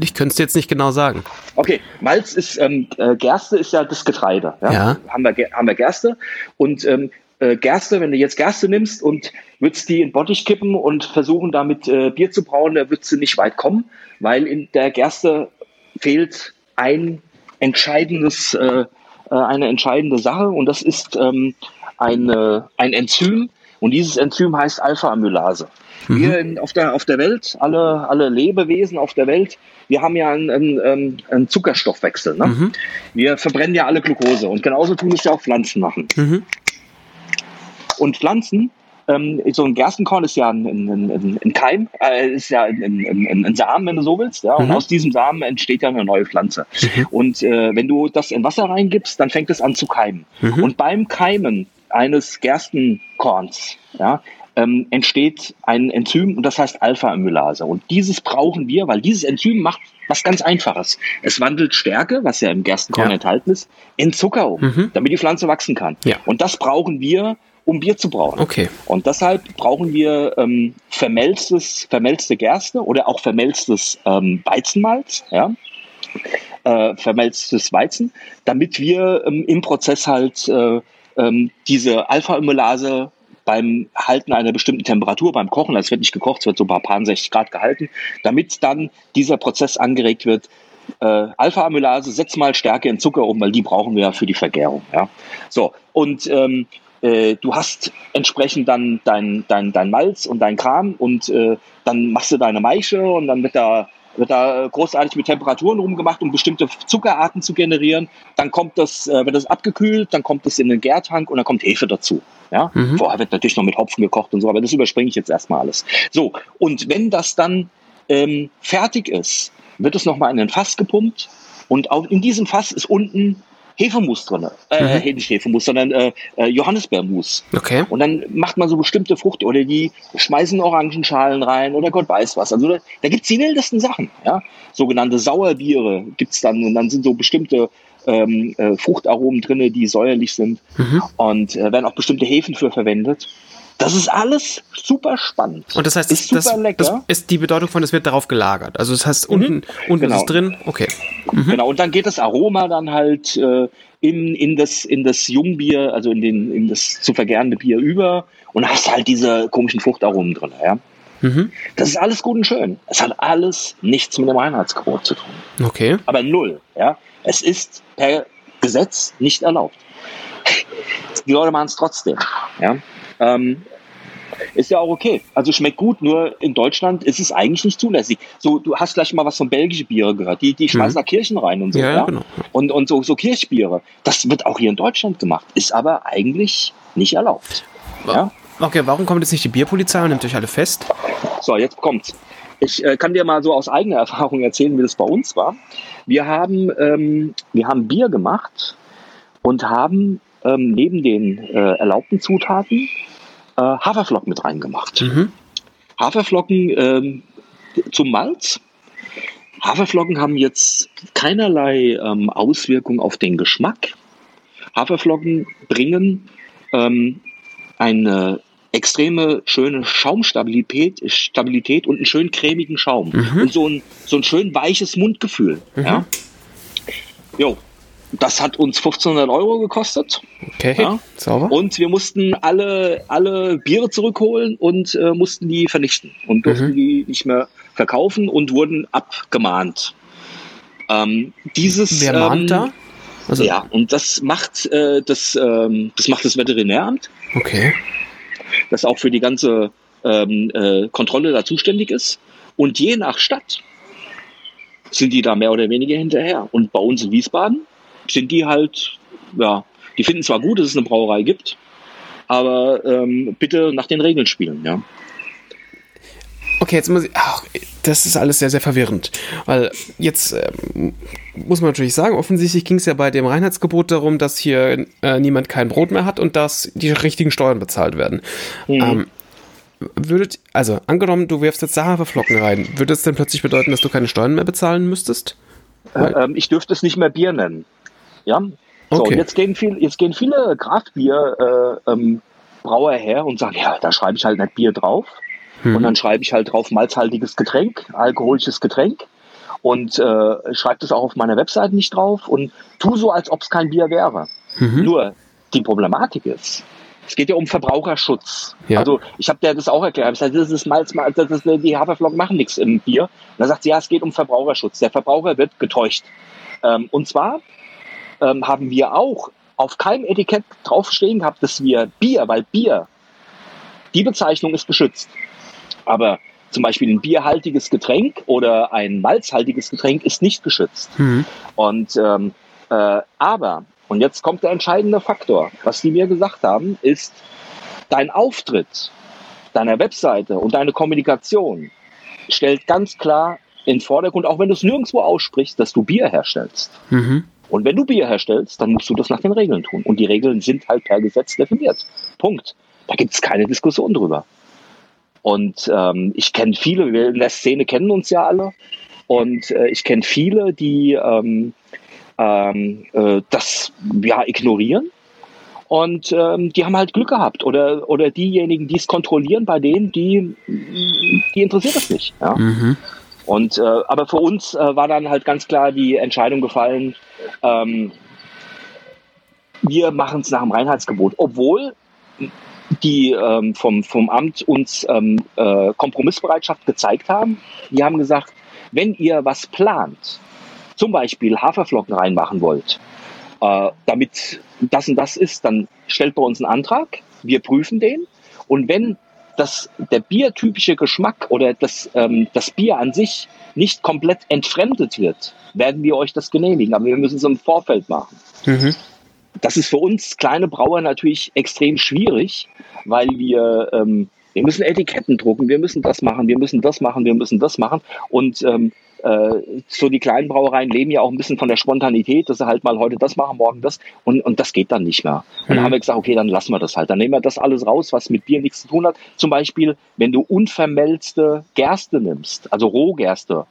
ich könnte es jetzt nicht genau sagen. Okay, Malz ist, ähm, äh, Gerste ist ja das Getreide. Ja? ja. Haben, wir, haben wir Gerste und ähm, äh, Gerste, wenn du jetzt Gerste nimmst und würdest die in Bottich kippen und versuchen damit äh, Bier zu brauen, da würdest du nicht weit kommen, weil in der Gerste fehlt ein entscheidendes, äh, äh eine entscheidende Sache und das ist ähm, eine, ein Enzym und dieses Enzym heißt Alpha-Amylase. Mhm. Wir in, auf, der, auf der Welt, alle, alle Lebewesen auf der Welt, wir haben ja einen, einen, einen Zuckerstoffwechsel. Ne? Mhm. Wir verbrennen ja alle Glucose und genauso tun es ja auch Pflanzen machen. Mhm. Und Pflanzen, ähm, so ein Gerstenkorn ist ja ein, ein, ein, ein Keim, äh, ist ja ein, Samen, wenn du so willst. Ja? Und mhm. aus diesem Samen entsteht ja eine neue Pflanze. Mhm. Und äh, wenn du das in Wasser reingibst, dann fängt es an zu keimen. Mhm. Und beim Keimen eines Gerstenkorns, ja, ähm, entsteht ein Enzym und das heißt Alpha-Amylase. Und dieses brauchen wir, weil dieses Enzym macht was ganz Einfaches. Es wandelt Stärke, was ja im Gerstenkorn ja. enthalten ist, in Zucker um, mhm. damit die Pflanze wachsen kann. Ja. Und das brauchen wir, um Bier zu brauen. Okay. Und deshalb brauchen wir ähm, vermelztes, vermelzte Gerste oder auch vermelztes ähm, Weizenmalz, ja, äh, vermelztes Weizen, damit wir ähm, im Prozess halt äh, ähm, diese Alpha-Amylase beim Halten einer bestimmten Temperatur, beim Kochen, es wird nicht gekocht, es wird so bei paar 60 Grad gehalten, damit dann dieser Prozess angeregt wird. Äh, Alpha-Amylase, setz mal Stärke in Zucker um, weil die brauchen wir ja für die Vergärung. Ja? So, und ähm, äh, du hast entsprechend dann dein, dein, dein Malz und dein Kram und äh, dann machst du deine Maische und dann wird da wird da großartig mit Temperaturen rumgemacht, um bestimmte Zuckerarten zu generieren. Dann kommt das, äh, wird das abgekühlt, dann kommt es in den Gärtank und dann kommt Hefe dazu. Ja? Mhm. Vorher wird natürlich noch mit Hopfen gekocht und so, aber das überspringe ich jetzt erstmal alles. So, und wenn das dann ähm, fertig ist, wird es nochmal in ein Fass gepumpt und auch in diesem Fass ist unten Hefemus drin. Äh, mhm. nicht Hefemus, sondern äh, äh, Johannisbeermus. Okay. Und dann macht man so bestimmte Frucht oder die schmeißen Orangenschalen rein oder Gott weiß was. Also da, da gibt's die wildesten Sachen. Ja? Sogenannte Sauerbiere gibt's dann und dann sind so bestimmte ähm, äh, Fruchtaromen drinne, die säuerlich sind mhm. und äh, werden auch bestimmte Hefen für verwendet. Das ist alles super spannend. Und das heißt, ist das, das, ist die Bedeutung von, es wird darauf gelagert. Also das heißt, unten, mhm. unten genau. ist es drin, okay. Mhm. Genau, und dann geht das Aroma dann halt äh, in, in, das, in das Jungbier, also in, den, in das zu vergärende Bier über und hast halt diese komischen Fruchtaromen drin. Ja? Mhm. Das ist alles gut und schön. Es hat alles nichts mit dem Reinheitsgebot zu tun. Okay. Aber null. Ja? Es ist per Gesetz nicht erlaubt. Die Leute machen es trotzdem. Ja? Ähm, ist ja auch okay. Also schmeckt gut, nur in Deutschland ist es eigentlich nicht zulässig. So, du hast gleich mal was von belgische Biere gehört. Die, die schmeißen mhm. da Kirchen rein und so. Ja, ja? Genau. Und, und so, so Kirchbiere. Das wird auch hier in Deutschland gemacht, ist aber eigentlich nicht erlaubt. Ja? Okay, warum kommt jetzt nicht die Bierpolizei und nimmt euch alle fest? So, jetzt kommt's. Ich äh, kann dir mal so aus eigener Erfahrung erzählen, wie das bei uns war. Wir haben, ähm, wir haben Bier gemacht und haben ähm, neben den äh, erlaubten Zutaten äh, Haferflocken mit reingemacht. Mhm. Haferflocken ähm, zum Malz. Haferflocken haben jetzt keinerlei ähm, Auswirkung auf den Geschmack. Haferflocken bringen ähm, eine extreme schöne Schaumstabilität Stabilität und einen schön cremigen Schaum mhm. und so ein, so ein schön weiches Mundgefühl. Mhm. Ja? Jo, das hat uns 1500 Euro gekostet. Okay, ja. sauber. Und wir mussten alle, alle Biere zurückholen und äh, mussten die vernichten und durften mhm. die nicht mehr verkaufen und wurden abgemahnt. Ähm, dieses, Wer mahnt ähm, da? Also ja, und das macht, äh, das, ähm, das macht das Veterinäramt. Okay. Das auch für die ganze ähm, äh, Kontrolle da zuständig ist. Und je nach Stadt sind die da mehr oder weniger hinterher. Und bei uns in Wiesbaden sind die halt, ja, die finden zwar gut, dass es eine Brauerei gibt, aber ähm, bitte nach den Regeln spielen, ja. Okay, jetzt muss ich. Ach, das ist alles sehr, sehr verwirrend. Weil jetzt ähm, muss man natürlich sagen, offensichtlich ging es ja bei dem Reinheitsgebot darum, dass hier äh, niemand kein Brot mehr hat und dass die richtigen Steuern bezahlt werden. Mhm. Ähm, würdet, also angenommen, du wirfst jetzt Haferflocken rein, würde es denn plötzlich bedeuten, dass du keine Steuern mehr bezahlen müsstest? Äh, ähm, ich dürfte es nicht mehr Bier nennen. Ja. So, okay. jetzt gehen, viel, jetzt gehen viele Kraftbier äh, ähm, Brauer her und sagen, ja, da schreibe ich halt nicht Bier drauf. Hm. Und dann schreibe ich halt drauf malzhaltiges Getränk, alkoholisches Getränk. Und äh, schreibe das auch auf meiner Webseite nicht drauf und tu so, als ob es kein Bier wäre. Mhm. Nur die Problematik ist, es geht ja um Verbraucherschutz. Ja. Also ich habe dir das auch erklärt. Ich sage, das ist Malz, das ist, die Haferflocken machen nichts im Bier. Und dann sagt sie, ja, es geht um Verbraucherschutz. Der Verbraucher wird getäuscht. Ähm, und zwar ähm, haben wir auch auf keinem Etikett draufstehen gehabt, dass wir Bier, weil Bier, die Bezeichnung ist geschützt. Aber zum Beispiel ein bierhaltiges Getränk oder ein malzhaltiges Getränk ist nicht geschützt. Mhm. Und ähm, äh, aber, und jetzt kommt der entscheidende Faktor, was die mir gesagt haben, ist dein Auftritt, deiner Webseite und deine Kommunikation stellt ganz klar in Vordergrund, auch wenn du es nirgendwo aussprichst, dass du Bier herstellst. Mhm. Und wenn du Bier herstellst, dann musst du das nach den Regeln tun. Und die Regeln sind halt per Gesetz definiert. Punkt. Da gibt es keine Diskussion drüber. Und ähm, ich kenne viele, wir in der Szene kennen uns ja alle. Und äh, ich kenne viele, die ähm, ähm, äh, das ja ignorieren. Und ähm, die haben halt Glück gehabt. Oder, oder diejenigen, die es kontrollieren, bei denen, die, die interessiert das nicht. Ja? Mhm. Und äh, aber für uns äh, war dann halt ganz klar die Entscheidung gefallen, ähm, wir machen es nach dem Reinheitsgebot, obwohl die ähm, vom, vom Amt uns ähm, äh, Kompromissbereitschaft gezeigt haben. Die haben gesagt, wenn ihr was plant, zum Beispiel Haferflocken reinmachen wollt, äh, damit das und das ist, dann stellt bei uns einen Antrag, wir prüfen den. Und wenn das, der biertypische Geschmack oder das, ähm, das Bier an sich nicht komplett entfremdet wird, werden wir euch das genehmigen. Aber wir müssen es im Vorfeld machen. Mhm. Das ist für uns kleine Brauer natürlich extrem schwierig, weil wir, ähm, wir müssen Etiketten drucken, wir müssen das machen, wir müssen das machen, wir müssen das machen. Und ähm, äh, so die kleinen Brauereien leben ja auch ein bisschen von der Spontanität, dass sie halt mal heute das machen, morgen das. Und, und das geht dann nicht mehr. Und mhm. dann haben wir gesagt, okay, dann lassen wir das halt. Dann nehmen wir das alles raus, was mit Bier nichts zu tun hat. Zum Beispiel, wenn du unvermelzte Gerste nimmst, also Rohgerste,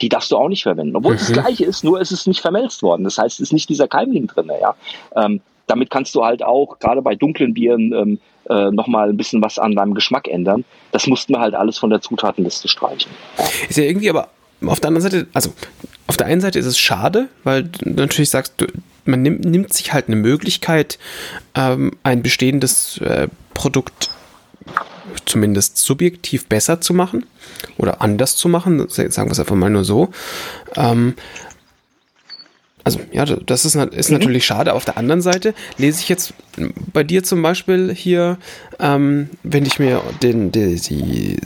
die darfst du auch nicht verwenden. Obwohl mhm. es das mhm. Gleiche ist, nur ist es nicht vermelzt worden. Das heißt, es ist nicht dieser Keimling drin. Ja. Ähm, damit kannst du halt auch, gerade bei dunklen Bieren, ähm, äh, nochmal ein bisschen was an deinem Geschmack ändern. Das mussten wir halt alles von der Zutatenliste streichen. Ist ja irgendwie aber auf der anderen Seite, also auf der einen Seite ist es schade, weil du natürlich sagst, du, man nimmt, nimmt sich halt eine Möglichkeit, ähm, ein bestehendes äh, Produkt zumindest subjektiv besser zu machen oder anders zu machen, sagen wir es einfach mal nur so. Ähm, also ja, das ist, ist mhm. natürlich schade. Auf der anderen Seite lese ich jetzt bei dir zum Beispiel hier, ähm, wenn ich mir den, die, die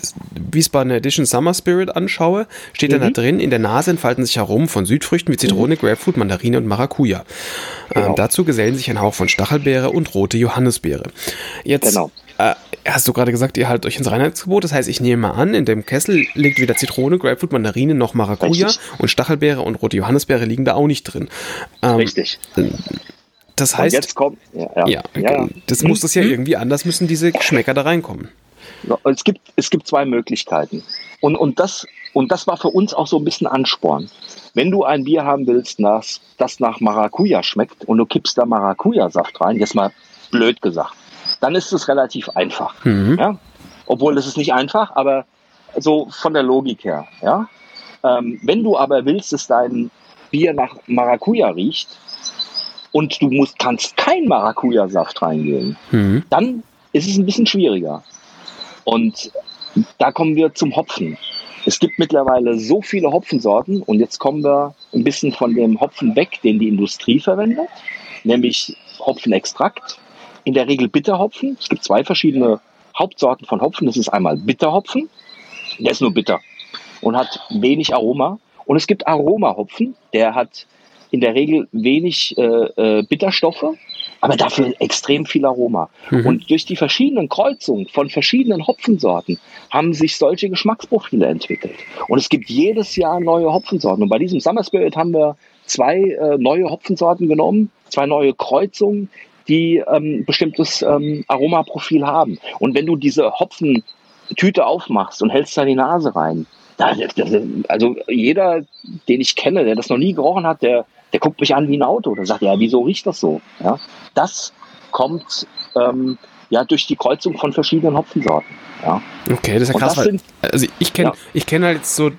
Wiesbaden Edition Summer Spirit anschaue, steht mhm. dann da drin, in der Nase entfalten sich herum von Südfrüchten wie Zitrone, mhm. Grapefruit, Mandarine und Maracuja. Ähm, genau. Ähm, dazu gesellen sich ein Hauch von Stachelbeere und rote Johannisbeere. Jetzt genau. Äh, hast du gerade gesagt, ihr haltet euch ins Reinheitsgebot. Das heißt, ich nehme mal an, in dem Kessel liegt weder Zitrone, Grapefruit, Mandarine noch Maracuja Richtig. und Stachelbeere und rote Johannisbeere liegen da auch nicht drin. Ähm, Richtig. Das heißt, und jetzt kommt, ja, ja. ja, ja das muss das ja mhm. irgendwie anders müssen diese Geschmäcker da reinkommen. Es gibt, es gibt zwei Möglichkeiten. Und, und, das, und das war für uns auch so ein bisschen Ansporn. Wenn du ein Bier haben willst, das, das nach Maracuja schmeckt und du kippst da Maracuja-Saft rein, jetzt mal blöd gesagt, dann ist es relativ einfach. Mhm. Ja? Obwohl es ist nicht einfach, aber so von der Logik her. Ja? Ähm, wenn du aber willst, dass dein Bier nach Maracuja riecht und du musst, kannst kein Maracuja-Saft reingehen, mhm. dann ist es ein bisschen schwieriger. Und da kommen wir zum Hopfen. Es gibt mittlerweile so viele Hopfensorten und jetzt kommen wir ein bisschen von dem Hopfen weg, den die Industrie verwendet, nämlich Hopfenextrakt in der Regel Bitterhopfen. Es gibt zwei verschiedene Hauptsorten von Hopfen. Das ist einmal Bitterhopfen, der ist nur bitter und hat wenig Aroma. Und es gibt Aromahopfen, der hat in der Regel wenig äh, äh, Bitterstoffe, aber dafür extrem viel Aroma. Mhm. Und durch die verschiedenen Kreuzungen von verschiedenen Hopfensorten haben sich solche Geschmacksprofile entwickelt. Und es gibt jedes Jahr neue Hopfensorten. Und bei diesem Summer Spirit haben wir zwei äh, neue Hopfensorten genommen, zwei neue Kreuzungen, die ähm, bestimmtes ähm, Aromaprofil haben. Und wenn du diese Hopfentüte aufmachst und hältst da die Nase rein, also jeder, den ich kenne, der das noch nie gerochen hat, der, der guckt mich an wie ein Auto. Der sagt, ja, wieso riecht das so? Ja, das kommt ähm, ja durch die Kreuzung von verschiedenen Hopfensorten. Ja. Okay, das ist ja krass. Weil, also ich kenne ja. ich kenne halt so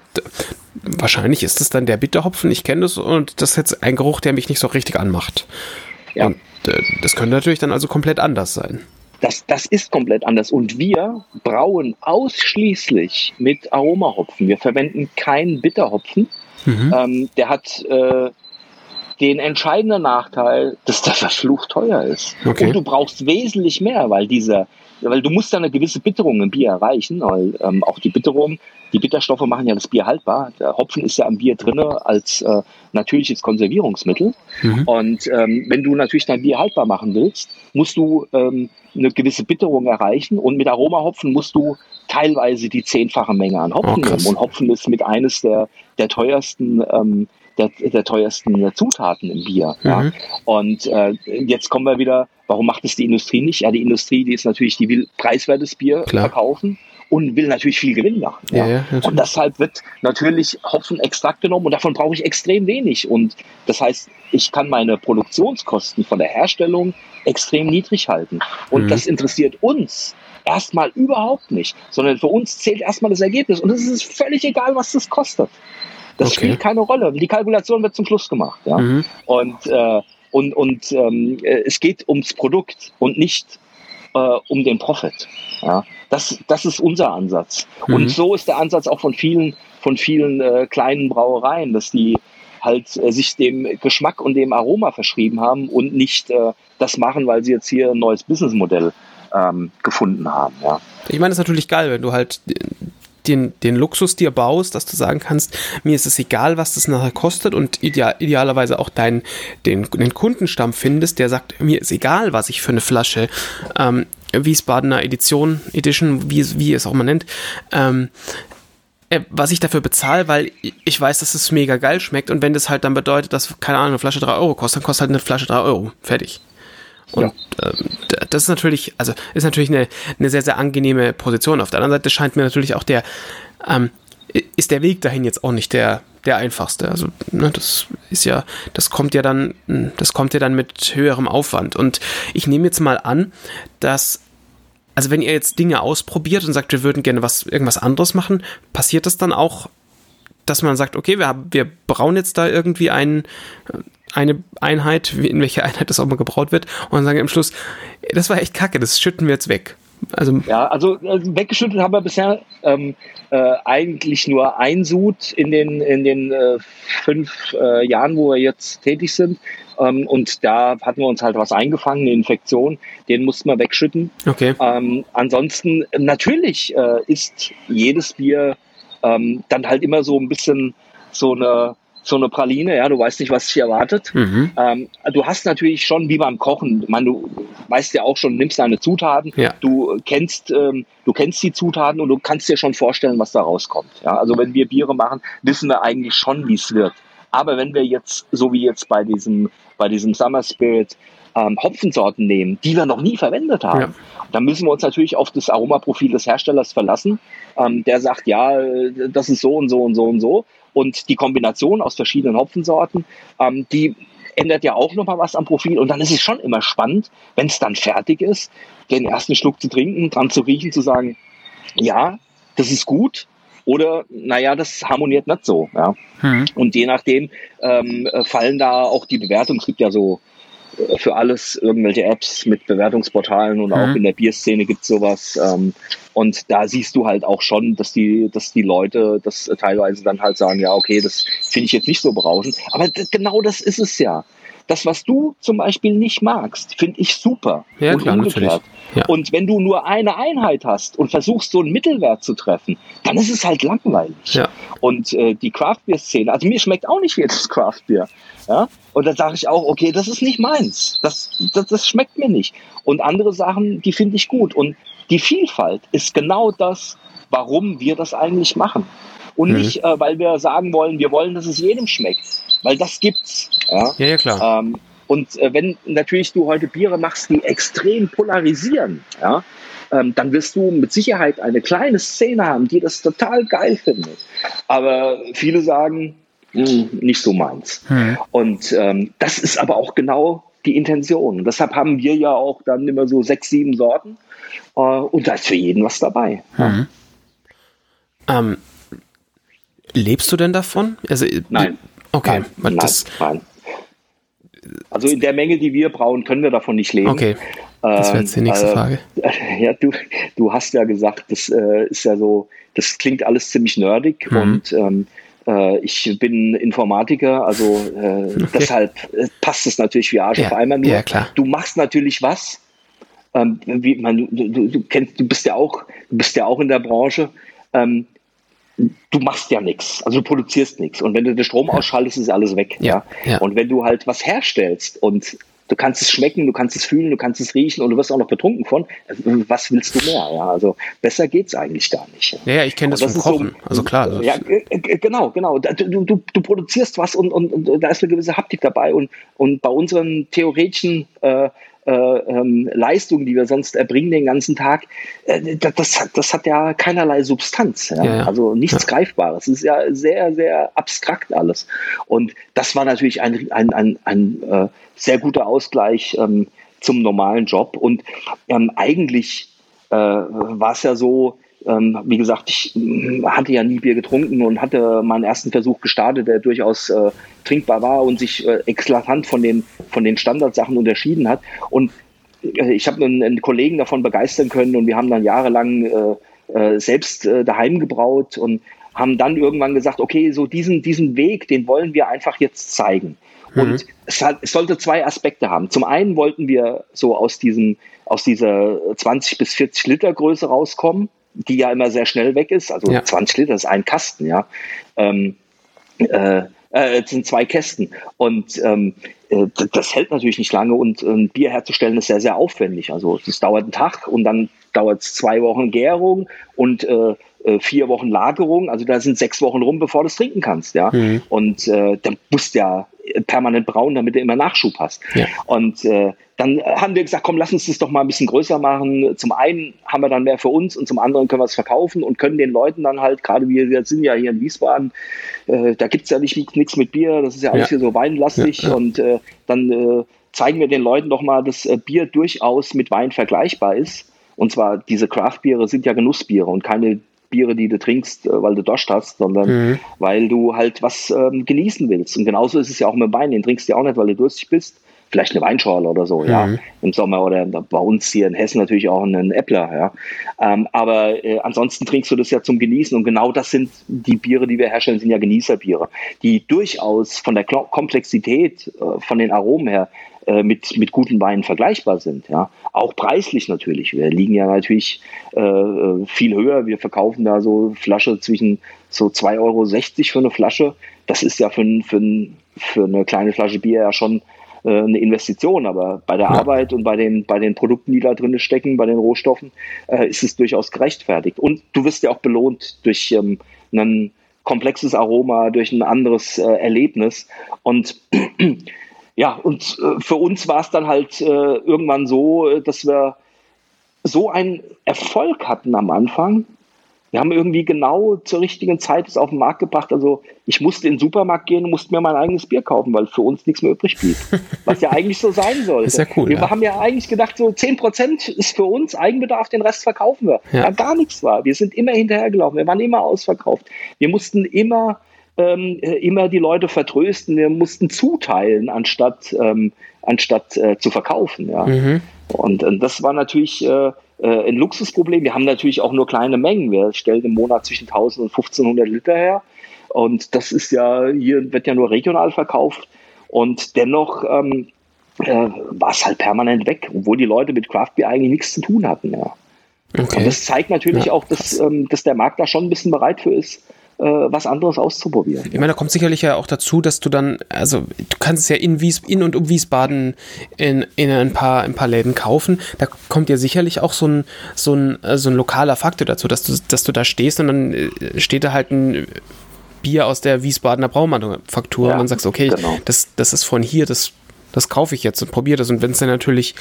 wahrscheinlich ist das dann der Bitterhopfen, ich kenne das und das ist jetzt ein Geruch, der mich nicht so richtig anmacht. Ja. Und das könnte natürlich dann also komplett anders sein. Das, das ist komplett anders. Und wir brauen ausschließlich mit Aromahopfen. Wir verwenden keinen Bitterhopfen. Mhm. Ähm, der hat äh, den entscheidenden Nachteil, dass der verflucht teuer ist. Okay. Und du brauchst wesentlich mehr, weil dieser, weil du musst da eine gewisse Bitterung im Bier erreichen, weil ähm, auch die Bitterung, die Bitterstoffe machen ja das Bier haltbar. Der Hopfen ist ja am Bier drinne als äh, natürliches Konservierungsmittel. Mhm. Und ähm, wenn du natürlich dein Bier haltbar machen willst, musst du ähm, eine gewisse Bitterung erreichen und mit Aromahopfen musst du teilweise die zehnfache Menge an Hopfen oh, nehmen. Und Hopfen ist mit eines der, der teuersten ähm, der, der teuersten Zutaten im Bier. Mhm. Ja. Und äh, jetzt kommen wir wieder, warum macht es die Industrie nicht? Ja, die Industrie, die ist natürlich, die will preiswertes Bier Klar. verkaufen und will natürlich viel Gewinn machen. Ja. ja und deshalb wird natürlich Hopfenextrakt genommen und davon brauche ich extrem wenig. Und das heißt, ich kann meine Produktionskosten von der Herstellung extrem niedrig halten. Und mhm. das interessiert uns erstmal überhaupt nicht, sondern für uns zählt erstmal das Ergebnis. Und es ist völlig egal, was das kostet. Das okay. spielt keine Rolle. Die Kalkulation wird zum Schluss gemacht. Ja? Mhm. Und, äh, und, und ähm, äh, es geht ums Produkt und nicht äh, um den Profit. Ja? Das, das ist unser Ansatz. Mhm. Und so ist der Ansatz auch von vielen, von vielen äh, kleinen Brauereien, dass die halt äh, sich dem Geschmack und dem Aroma verschrieben haben und nicht äh, das machen, weil sie jetzt hier ein neues Businessmodell ähm, gefunden haben. Ja. Ich meine, es ist natürlich geil, wenn du halt den, den Luxus dir baust, dass du sagen kannst, mir ist es egal, was das nachher kostet und ideal, idealerweise auch deinen, den, den Kundenstamm findest, der sagt, mir ist egal, was ich für eine Flasche ähm, Wiesbadener Edition, Edition, wie, wie es auch mal nennt, ähm, äh, was ich dafür bezahle, weil ich weiß, dass es mega geil schmeckt und wenn das halt dann bedeutet, dass, keine Ahnung, eine Flasche 3 Euro kostet, dann kostet halt eine Flasche 3 Euro. Fertig. Und ja. ähm, das ist natürlich, also ist natürlich eine, eine sehr, sehr angenehme Position. Auf der anderen Seite scheint mir natürlich auch der, ähm, ist der Weg dahin jetzt auch nicht der, der einfachste. Also, ne, das ist ja, das kommt ja dann, das kommt ja dann mit höherem Aufwand. Und ich nehme jetzt mal an, dass, also wenn ihr jetzt Dinge ausprobiert und sagt, wir würden gerne was, irgendwas anderes machen, passiert das dann auch, dass man sagt, okay, wir, haben, wir brauen jetzt da irgendwie einen, eine Einheit, in welcher Einheit das auch mal gebraut wird, und dann sagen wir am Schluss, das war echt kacke, das schütten wir jetzt weg. Also, ja, also, also weggeschüttet haben wir bisher ähm, äh, eigentlich nur ein Sud in den, in den äh, fünf äh, Jahren, wo wir jetzt tätig sind. Ähm, und da hatten wir uns halt was eingefangen, eine Infektion, den mussten wir wegschütten. Okay. Ähm, ansonsten, natürlich äh, ist jedes Bier ähm, dann halt immer so ein bisschen so eine so eine Praline, ja, du weißt nicht, was dich erwartet. Mhm. Ähm, du hast natürlich schon, wie beim Kochen, man, du weißt ja auch schon, nimmst deine Zutaten, ja. du kennst, ähm, du kennst die Zutaten und du kannst dir schon vorstellen, was da rauskommt. Ja, also wenn wir Biere machen, wissen wir eigentlich schon, wie es wird. Aber wenn wir jetzt, so wie jetzt bei diesem, bei diesem Summer Spirit, ähm, Hopfensorten nehmen, die wir noch nie verwendet haben, ja. dann müssen wir uns natürlich auf das Aromaprofil des Herstellers verlassen. Ähm, der sagt, ja, das ist so und so und so und so. Und die Kombination aus verschiedenen Hopfensorten, ähm, die ändert ja auch nochmal was am Profil. Und dann ist es schon immer spannend, wenn es dann fertig ist, den ersten Schluck zu trinken, dran zu riechen, zu sagen, ja, das ist gut. Oder, naja, das harmoniert nicht so. Ja. Hm. Und je nachdem ähm, fallen da auch die Bewertungen. Es gibt ja so für alles irgendwelche Apps mit Bewertungsportalen und mhm. auch in der Bierszene gibt es sowas. Ähm, Und da siehst du halt auch schon, dass die, dass die Leute das teilweise dann halt sagen, ja, okay, das finde ich jetzt nicht so berauschend. Aber genau das ist es ja. Das, was du zum Beispiel nicht magst, finde ich super. Ja, und klar, umgekehrt. Ja. Und wenn du nur eine Einheit hast und versuchst, so einen Mittelwert zu treffen, dann ist es halt langweilig. Ja. Und äh, die Craftbeer-Szene, also mir schmeckt auch nicht jedes Craftbeer. Ja? Und dann sage ich auch, okay, das ist nicht meins. Das, das, das schmeckt mir nicht. Und andere Sachen, die finde ich gut. Und die Vielfalt ist genau das, warum wir das eigentlich machen. Und mhm. nicht, äh, weil wir sagen wollen, wir wollen, dass es jedem schmeckt weil das gibt's. Ja, ja, ja klar. Ähm, und äh, wenn natürlich du heute Biere machst, die extrem polarisieren, ja, ähm, dann wirst du mit Sicherheit eine kleine Szene haben, die das total geil findet. Aber viele sagen, hm, nicht so meins. Hm. Und ähm, das ist aber auch genau die Intention. Und deshalb haben wir ja auch dann immer so sechs, sieben Sorten. Äh, und da ist für jeden was dabei. Hm. Ähm, lebst du denn davon? Also, Nein. Okay, nein, nein, nein. Also in der Menge, die wir brauchen, können wir davon nicht leben. Okay. Das wäre jetzt die nächste ähm, Frage. Äh, ja, du, du hast ja gesagt, das äh, ist ja so, das klingt alles ziemlich nerdig mhm. und ähm, äh, ich bin Informatiker, also äh, okay. deshalb äh, passt es natürlich wie Arsch ja. auf einmal nur. Ja, klar. Du machst natürlich was. Ähm, wie, man, du, du, du, kennst, du bist ja auch, du bist ja auch in der Branche. Ähm, du machst ja nichts, also du produzierst nichts. Und wenn du den Strom ausschaltest, ist alles weg. Ja, ja. Und wenn du halt was herstellst und du kannst es schmecken, du kannst es fühlen, du kannst es riechen und du wirst auch noch betrunken von, was willst du mehr? Ja, also besser geht's eigentlich gar nicht. Ja, ja ich kenne das, das vom Kochen. So, also klar. Ja, genau, genau. Du, du, du produzierst was und, und, und da ist eine gewisse Haptik dabei und, und bei unseren theoretischen äh, äh, ähm, Leistungen, die wir sonst erbringen den ganzen Tag, äh, das, hat, das hat ja keinerlei Substanz. Ja? Ja, Also nichts ja. Greifbares. Es ist ja sehr, sehr abstrakt alles. Und das war natürlich ein, ein, ein, ein äh, sehr guter Ausgleich ähm, zum normalen Job. Und ähm, eigentlich äh, war es ja so, ähm, wie gesagt, ich mm, hatte ja nie Bier getrunken und hatte meinen ersten Versuch gestartet, der durchaus äh, trinkbar war und sich äh, eklatant von den, von den Standardsachen unterschieden hat. Und äh, ich habe einen, einen, Kollegen davon begeistern können und wir haben dann jahrelang äh, äh, selbst äh, daheim gebraut und haben dann irgendwann gesagt, okay, so diesen, diesen Weg, den wollen wir einfach jetzt zeigen. Mhm. Und es, hat, es sollte zwei Aspekte haben. Zum einen wollten wir so aus diesem, aus dieser 20 bis 40 Liter Größe rauskommen die ja immer sehr schnell weg ist. Also ja. 20 Liter ist ein Kasten, ja. Ähm, äh, äh, sind zwei Kästen. Und ähm, äh, das hält natürlich nicht lange und ein Bier herzustellen ist sehr, sehr aufwendig. Also es dauert einen Tag und dann dauert es zwei Wochen Gärung und äh, äh, vier Wochen Lagerung. Also da sind sechs Wochen rum, bevor du es trinken kannst, ja. Mhm. Und äh, dann musst du ja permanent braun, damit du immer Nachschub hast. Ja. Und äh, dann haben wir gesagt, komm, lass uns das doch mal ein bisschen größer machen. Zum einen haben wir dann mehr für uns und zum anderen können wir es verkaufen und können den Leuten dann halt, gerade wir, wir sind ja hier in Wiesbaden, äh, da gibt's ja nicht nichts mit Bier, das ist ja alles ja. hier so weinlastig ja, und äh, dann äh, zeigen wir den Leuten doch mal, dass äh, Bier durchaus mit Wein vergleichbar ist. Und zwar diese Craft-Biere sind ja Genussbiere und keine Biere, die du trinkst, äh, weil du Durst hast, sondern mhm. weil du halt was ähm, genießen willst. Und genauso ist es ja auch mit Wein. Den trinkst du ja auch nicht, weil du durstig bist, vielleicht eine Weinschorle oder so, mhm. ja, im Sommer oder bei uns hier in Hessen natürlich auch einen Äppler, ja. Ähm, aber äh, ansonsten trinkst du das ja zum Genießen und genau das sind die Biere, die wir herstellen, sind ja Genießerbiere, die durchaus von der Komplexität, äh, von den Aromen her äh, mit, mit guten Weinen vergleichbar sind, ja. Auch preislich natürlich. Wir liegen ja natürlich äh, äh viel höher. Wir verkaufen da so Flasche zwischen so 2,60 Euro für eine Flasche. Das ist ja für, für, für eine kleine Flasche Bier ja schon äh, eine Investition, aber bei der ja. Arbeit und bei den, bei den Produkten, die da drin stecken, bei den Rohstoffen, äh, ist es durchaus gerechtfertigt. Und du wirst ja auch belohnt durch ähm, ein komplexes Aroma, durch ein anderes äh, Erlebnis. Und ja, und äh, für uns war es dann halt äh, irgendwann so, dass wir so einen Erfolg hatten am Anfang, wir haben irgendwie genau zur richtigen Zeit es auf den Markt gebracht. Also ich musste in den Supermarkt gehen und musste mir mein eigenes Bier kaufen, weil für uns nichts mehr übrig blieb. Was ja eigentlich so sein sollte. Ist ja cool. Wir ja. haben ja eigentlich gedacht, so 10% ist für uns Eigenbedarf, den Rest verkaufen wir. Ja. ja, gar nichts war. Wir sind immer hinterhergelaufen, wir waren immer ausverkauft. Wir mussten immer ähm, immer die Leute vertrösten, wir mussten zuteilen, anstatt, ähm, anstatt äh, zu verkaufen. Ja. Mhm. Und, und, das war natürlich äh, äh, ein Luxusproblem. Wir haben natürlich auch nur kleine Mengen. Wir stellen im Monat zwischen 1000 und 1500 Liter her. Und das ist ja, hier wird ja nur regional verkauft. Und dennoch ähm, äh, war es halt permanent weg, obwohl die Leute mit Craft Beer eigentlich nichts zu tun hatten. Ja. Okay. Und das zeigt natürlich ja, auch, dass, ähm, dass der Markt da schon ein bisschen bereit für ist, äh, was anderes auszuprobieren. Ich meine, da kommt sicherlich ja auch dazu, dass du dann, also du kannst es ja in, Wies, in und um Wiesbaden in, in ein, paar, ein paar Läden kaufen. Da kommt ja sicherlich auch so ein, so ein, so ein lokaler Faktor dazu, dass du, dass du da stehst und dann äh, steht da halt ein Bier aus der Wiesbadener Braumanufaktur ja, und dann sagst, okay, genau. das, das ist von hier, das, das kaufe ich jetzt und probiere das. Und wenn es dann natürlich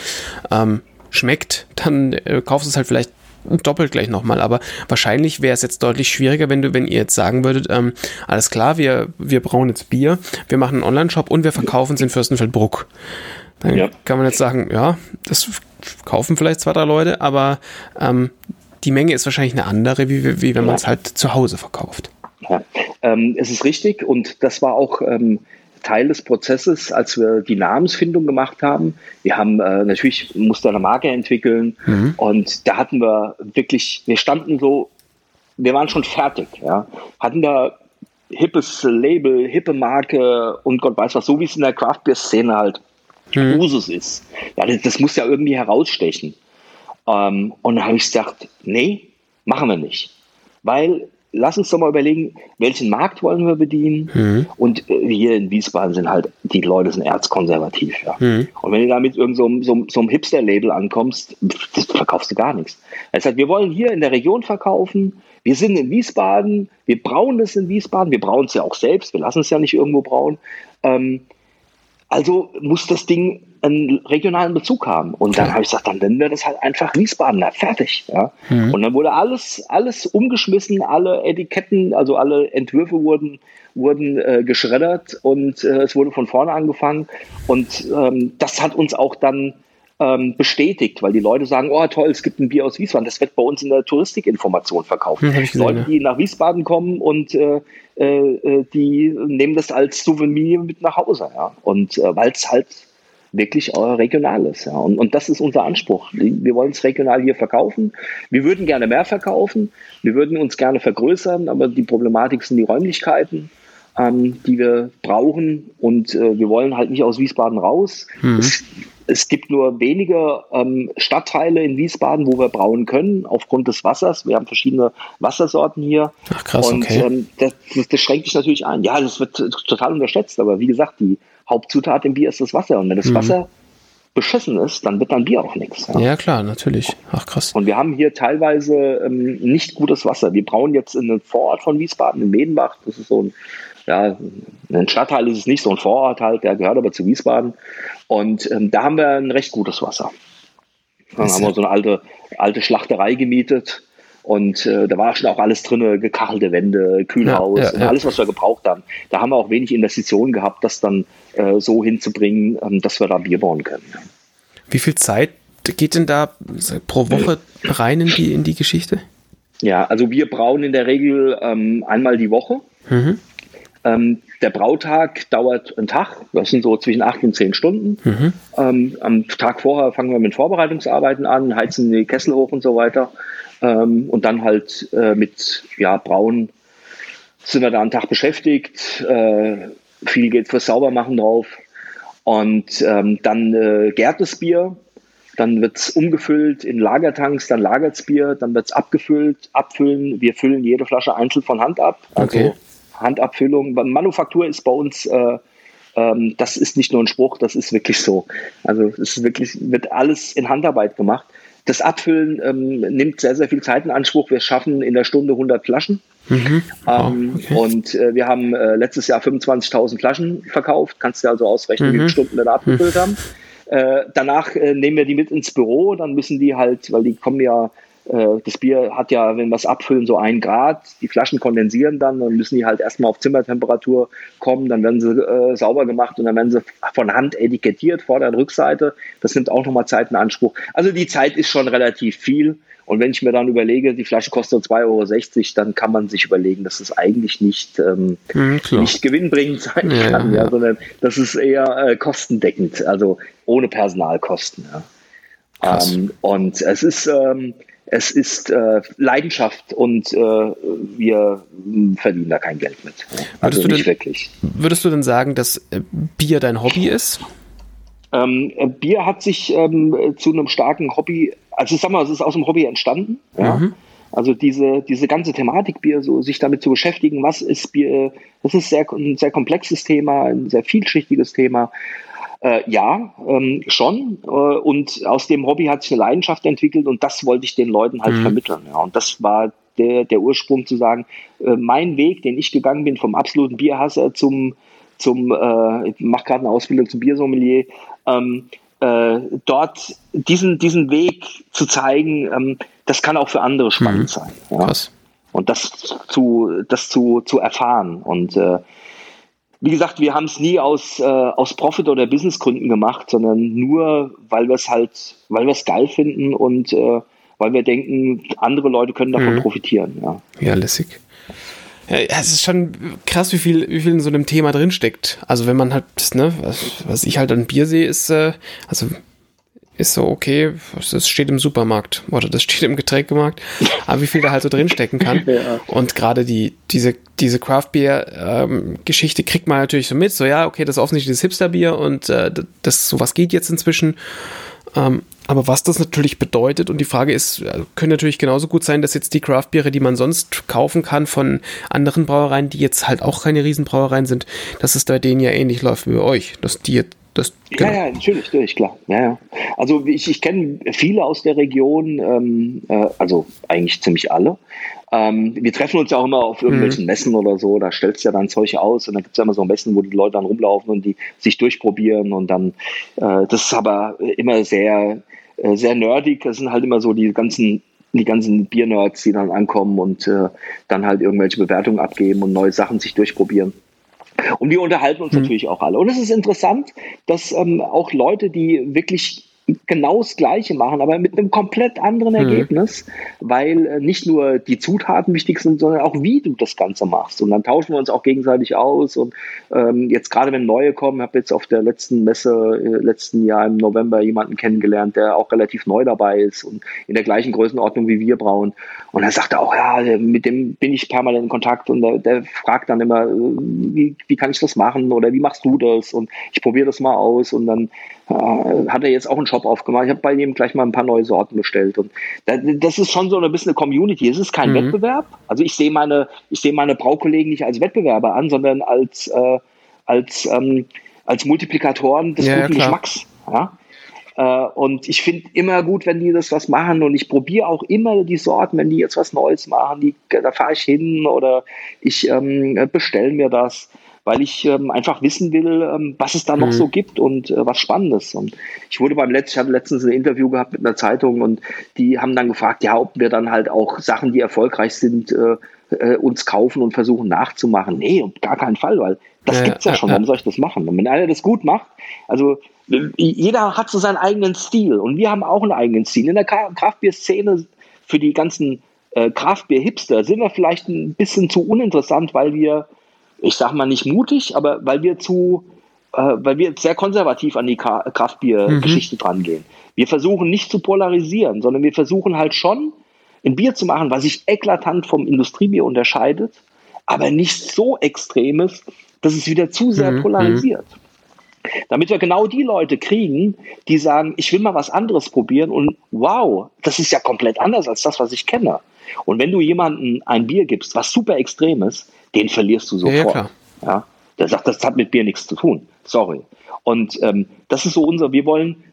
ähm, schmeckt, dann äh, kaufst du es halt vielleicht doppelt gleich nochmal. Aber wahrscheinlich wäre es jetzt deutlich schwieriger, wenn du, wenn ihr jetzt sagen würdet, ähm, alles klar, wir, wir brauen jetzt Bier, wir machen einen Online-Shop und wir verkaufen es in Fürstenfeldbruck. Dann ja. kann man jetzt sagen, ja, das kaufen vielleicht zwei, drei Leute, aber ähm, die Menge ist wahrscheinlich eine andere, wie, wie wenn man es halt zu Hause verkauft. Ja, ähm, es ist richtig und das war auch ähm, Teil des Prozesses, als wir die Namensfindung gemacht haben. Wir haben äh, natürlich musste eine Marke entwickeln mhm. und da hatten wir wirklich, wir standen so, wir waren schon fertig, ja, hatten da hippes Label, hippe Marke und Gott weiß was, so wie es in der Craft Beer Szene halt mhm. Usus ist. Ja, das, das, muss ja irgendwie herausstechen. Ähm, und dann habe ich gesagt, nee, machen wir nicht. Weil lass uns doch mal überlegen, welchen Markt wollen wir bedienen? Mhm. Und äh, hier in Wiesbaden sind halt, die Leute sind erzkonservativ. Ja. Mhm. Und wenn du da mit irgendeinem so, so, so einem Hipster-Label ankommst, verkaufst du gar nichts. Das heißt, wir wollen hier in der Region verkaufen, wir sind in Wiesbaden, wir brauen das in Wiesbaden, wir brauen es ja auch selbst, wir lassen es ja nicht irgendwo brauen. Ähm, also muss das Ding einen regionalen Bezug haben. Und dann habe ich gesagt, dann nennen wir das halt einfach Wiesbadener, fertig. Ja? Mhm. Und dann wurde alles, alles umgeschmissen, alle Etiketten, also alle Entwürfe wurden, wurden äh, geschreddert und äh, es wurde von vorne angefangen. Und ähm, das hat uns auch dann ähm, bestätigt, weil die Leute sagen, oh toll, es gibt ein Bier aus Wiesbaden, das wird bei uns in der Touristikinformation verkauft. Hm, gesehen, Leute, die nach Wiesbaden kommen und äh, äh, die nehmen das als Souvenir mit nach Hause, ja. Und äh, weil es halt wirklich äh, regional ist, ja. Und, und das ist unser Anspruch. Wir wollen es regional hier verkaufen. Wir würden gerne mehr verkaufen. Wir würden uns gerne vergrößern, aber die Problematik sind die Räumlichkeiten. Ähm, die wir brauchen und äh, wir wollen halt nicht aus Wiesbaden raus. Mhm. Es, es gibt nur wenige ähm, Stadtteile in Wiesbaden, wo wir brauen können, aufgrund des Wassers. Wir haben verschiedene Wassersorten hier. Ach krass, und okay. ähm, das, das, schränkt sich natürlich ein. Ja, das wird total unterschätzt, aber wie gesagt, die Hauptzutat im Bier ist das Wasser. Und wenn das mhm. Wasser beschissen ist, dann wird dann Bier auch nichts. Ja. ja. klar, natürlich. Ach krass. Und wir haben hier teilweise ähm, nicht gutes Wasser. Wir brauen jetzt in einem Vorort von Wiesbaden, in Medenbach. Das ist so ein ja, ein Stadtteil ist es nicht, so ein Vorort halt, der gehört aber zu Wiesbaden. Und ähm, da haben wir ein recht gutes Wasser. Dann haben wir so eine alte, alte Schlachterei gemietet. Und äh, da war schon auch alles drin, gekachelte Wände, Kühlhaus, ja, ja, ja. alles, was wir gebraucht haben. Da haben wir auch wenig Investitionen gehabt, das dann äh, so hinzubringen, ähm, dass wir da Bier bauen können. Wie viel Zeit geht denn da pro Woche rein in die, in die Geschichte? Ja, also wir brauen in der Regel ähm, einmal die Woche. Mhm. Ähm, der Brautag dauert einen Tag, das sind so zwischen acht und zehn Stunden. Mhm. Ähm, am Tag vorher fangen wir mit Vorbereitungsarbeiten an, heizen die Kessel hoch und so weiter. Ähm, und dann halt äh, mit ja, Brauen sind wir da einen Tag beschäftigt. Äh, viel geht fürs Saubermachen drauf. Und ähm, dann äh, gärt das Bier. Dann wird es umgefüllt in Lagertanks, dann lagert das Bier, dann wird es abgefüllt, abfüllen. Wir füllen jede Flasche einzeln von Hand ab. Also okay. Handabfüllung. Manufaktur ist bei uns, äh, ähm, das ist nicht nur ein Spruch, das ist wirklich so. Also es ist wirklich, wird alles in Handarbeit gemacht. Das Abfüllen ähm, nimmt sehr, sehr viel Zeit in Anspruch. Wir schaffen in der Stunde 100 Flaschen. Mhm. Oh, okay. Und äh, wir haben äh, letztes Jahr 25.000 Flaschen verkauft. Kannst du also ausrechnen, mhm. wie viele Stunden wir da abgefüllt mhm. haben. Äh, danach äh, nehmen wir die mit ins Büro. Dann müssen die halt, weil die kommen ja das Bier hat ja, wenn wir es abfüllen, so ein Grad. Die Flaschen kondensieren dann, dann müssen die halt erstmal auf Zimmertemperatur kommen, dann werden sie äh, sauber gemacht und dann werden sie von Hand etikettiert, Vorder- und Rückseite. Das nimmt auch nochmal Zeit in Anspruch. Also die Zeit ist schon relativ viel. Und wenn ich mir dann überlege, die Flasche kostet 2,60 Euro, dann kann man sich überlegen, dass es eigentlich nicht, ähm, mhm, nicht gewinnbringend sein ja, kann, ja, ja. sondern das ist eher äh, kostendeckend, also ohne Personalkosten. Ähm, und es ist, ähm, es ist äh, Leidenschaft und äh, wir verdienen da kein Geld mit. Also würdest nicht denn, wirklich. Würdest du denn sagen, dass äh, Bier dein Hobby ist? Ähm, äh, Bier hat sich ähm, zu einem starken Hobby, also sag mal, es ist aus dem Hobby entstanden. Ja? Mhm. Also diese, diese ganze Thematik Bier, so sich damit zu beschäftigen, was ist Bier, das ist sehr, ein sehr komplexes Thema, ein sehr vielschichtiges Thema. Äh, ja, ähm, schon. Äh, und aus dem Hobby hat sich eine Leidenschaft entwickelt und das wollte ich den Leuten halt mhm. vermitteln. Ja. Und das war der, der Ursprung zu sagen, äh, mein Weg, den ich gegangen bin, vom absoluten Bierhasser zum, zum äh, ich mache gerade eine Ausbildung zum Biersommelier, ähm, äh, dort diesen, diesen Weg zu zeigen, ähm, das kann auch für andere spannend mhm. sein. Ja? Und das zu, das zu, zu erfahren. Und äh, wie gesagt, wir haben es nie aus, äh, aus Profit- oder Businessgründen gemacht, sondern nur, weil wir es halt, weil wir es geil finden und äh, weil wir denken, andere Leute können davon mhm. profitieren. Ja, ja lässig. Ja, es ist schon krass, wie viel, wie viel in so einem Thema drinsteckt. Also wenn man halt, ne, was, was ich halt an Bier sehe, ist, äh, also ist so, okay, das steht im Supermarkt oder das steht im Getränkemarkt, aber wie viel da halt so drinstecken kann. ja. Und gerade die, diese, diese Craft Beer ähm, Geschichte kriegt man natürlich so mit, so ja, okay, das ist offensichtlich das Hipster-Bier und äh, das, sowas geht jetzt inzwischen. Ähm, aber was das natürlich bedeutet, und die Frage ist, äh, können natürlich genauso gut sein, dass jetzt die Craft-Biere, die man sonst kaufen kann von anderen Brauereien, die jetzt halt auch keine Riesenbrauereien sind, dass es bei denen ja ähnlich läuft wie bei euch, dass die das, genau. Ja, ja, natürlich, natürlich, klar. Ja, ja. Also ich, ich kenne viele aus der Region, ähm, äh, also eigentlich ziemlich alle. Ähm, wir treffen uns ja auch immer auf irgendwelchen mhm. Messen oder so, da stellst du ja dann Zeug aus und dann gibt es ja immer so Messen, wo die Leute dann rumlaufen und die sich durchprobieren und dann, äh, das ist aber immer sehr, äh, sehr nerdig. Das sind halt immer so die ganzen die ganzen Biernerds, die dann ankommen und äh, dann halt irgendwelche Bewertungen abgeben und neue Sachen sich durchprobieren. Und wir unterhalten uns mhm. natürlich auch alle. Und es ist interessant, dass ähm, auch Leute, die wirklich genau das Gleiche machen, aber mit einem komplett anderen mhm. Ergebnis, weil äh, nicht nur die Zutaten wichtig sind, sondern auch wie du das Ganze machst. Und dann tauschen wir uns auch gegenseitig aus. Und ähm, jetzt gerade wenn neue kommen, habe jetzt auf der letzten Messe äh, letzten Jahr im November jemanden kennengelernt, der auch relativ neu dabei ist und in der gleichen Größenordnung wie wir brauen. Und er sagte auch, ja, mit dem bin ich permanent in Kontakt und der, der fragt dann immer, äh, wie, wie kann ich das machen oder wie machst du das? Und ich probiere das mal aus und dann hat er jetzt auch einen Shop aufgemacht. Ich habe bei ihm gleich mal ein paar neue Sorten bestellt. Und das ist schon so ein bisschen eine Community. Es ist kein mhm. Wettbewerb. Also ich sehe meine, ich sehe meine Braukollegen nicht als Wettbewerber an, sondern als, äh, als, ähm, als Multiplikatoren des ja, guten Geschmacks. Ja? Äh, und ich finde immer gut, wenn die das was machen und ich probiere auch immer die Sorten, wenn die jetzt was Neues machen, die, da fahre ich hin oder ich ähm, bestelle mir das weil ich ähm, einfach wissen will, ähm, was es da noch mhm. so gibt und äh, was Spannendes. Und ich wurde beim letzten, ich hatte letztens ein Interview gehabt mit einer Zeitung und die haben dann gefragt, ja, ob wir dann halt auch Sachen, die erfolgreich sind, äh, äh, uns kaufen und versuchen nachzumachen. Nee, auf gar keinen Fall, weil das ja, gibt's ja, ja schon. Warum soll ich das machen? Und wenn einer das gut macht, also jeder hat so seinen eigenen Stil und wir haben auch einen eigenen Stil. In der Kraftbier-Szene für die ganzen äh, Kraftbier-Hipster sind wir vielleicht ein bisschen zu uninteressant, weil wir ich sag mal nicht mutig, aber weil wir zu, äh, weil wir sehr konservativ an die Kraftbier-Geschichte mhm. drangehen. Wir versuchen nicht zu polarisieren, sondern wir versuchen halt schon, ein Bier zu machen, was sich eklatant vom Industriebier unterscheidet, aber nicht so extrem ist, dass es wieder zu sehr mhm. polarisiert. Damit wir genau die Leute kriegen, die sagen, ich will mal was anderes probieren und wow, das ist ja komplett anders als das, was ich kenne. Und wenn du jemandem ein Bier gibst, was super extrem ist, den verlierst du sofort. Ja, ja, Der sagt, das hat mit Bier nichts zu tun. Sorry. Und ähm, das ist so unser, wir wollen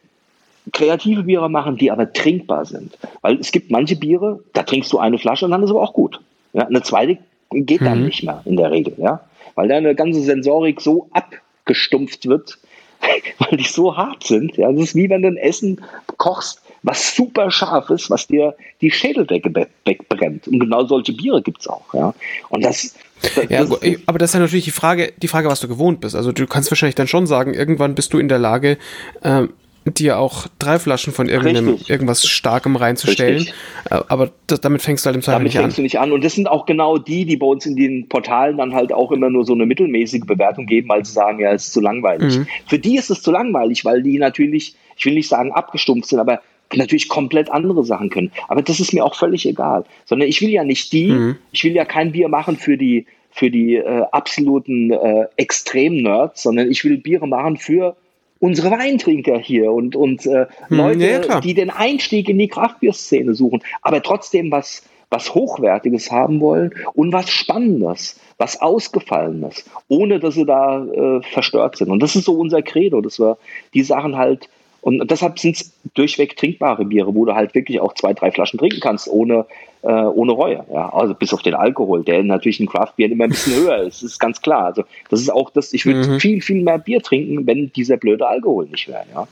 kreative Biere machen, die aber trinkbar sind. Weil es gibt manche Biere, da trinkst du eine Flasche und dann ist aber auch gut. Ja, eine zweite geht dann mhm. nicht mehr in der Regel, ja. Weil deine ganze Sensorik so abgestumpft wird, weil die so hart sind. Ja, das ist wie wenn du ein Essen kochst, was super scharf ist, was dir die Schädeldecke wegbrennt. Und genau solche Biere gibt es auch. Ja. Und das, das, ja, das aber das ist ja natürlich die Frage, die Frage, was du gewohnt bist. Also du kannst wahrscheinlich dann schon sagen, irgendwann bist du in der Lage, ähm, dir auch drei Flaschen von irgendeinem, irgendwas Starkem reinzustellen. Richtig. Äh, aber das, damit fängst du halt im Zweifel nicht an. Damit fängst du nicht an. Und das sind auch genau die, die bei uns in den Portalen dann halt auch immer nur so eine mittelmäßige Bewertung geben, weil sie sagen, ja, es ist zu langweilig. Mhm. Für die ist es zu langweilig, weil die natürlich, ich will nicht sagen abgestumpft sind, aber natürlich komplett andere Sachen können. Aber das ist mir auch völlig egal. Sondern ich will ja nicht die, mhm. ich will ja kein Bier machen für die, für die äh, absoluten äh, Extrem-Nerds, sondern ich will Biere machen für unsere Weintrinker hier und, und äh, mhm, Leute, ja, die den Einstieg in die Kraftbierszene suchen, aber trotzdem was, was Hochwertiges haben wollen und was Spannendes, was Ausgefallenes, ohne dass sie da äh, verstört sind. Und das ist so unser Credo, dass wir die Sachen halt und deshalb sind es durchweg trinkbare Biere, wo du halt wirklich auch zwei, drei Flaschen trinken kannst, ohne, äh, ohne Reue. Ja, also bis auf den Alkohol, der natürlich in Craftbier immer ein bisschen höher ist, ist ganz klar. Also das ist auch das, ich würde mhm. viel, viel mehr Bier trinken, wenn dieser blöde Alkohol nicht wäre. Ja.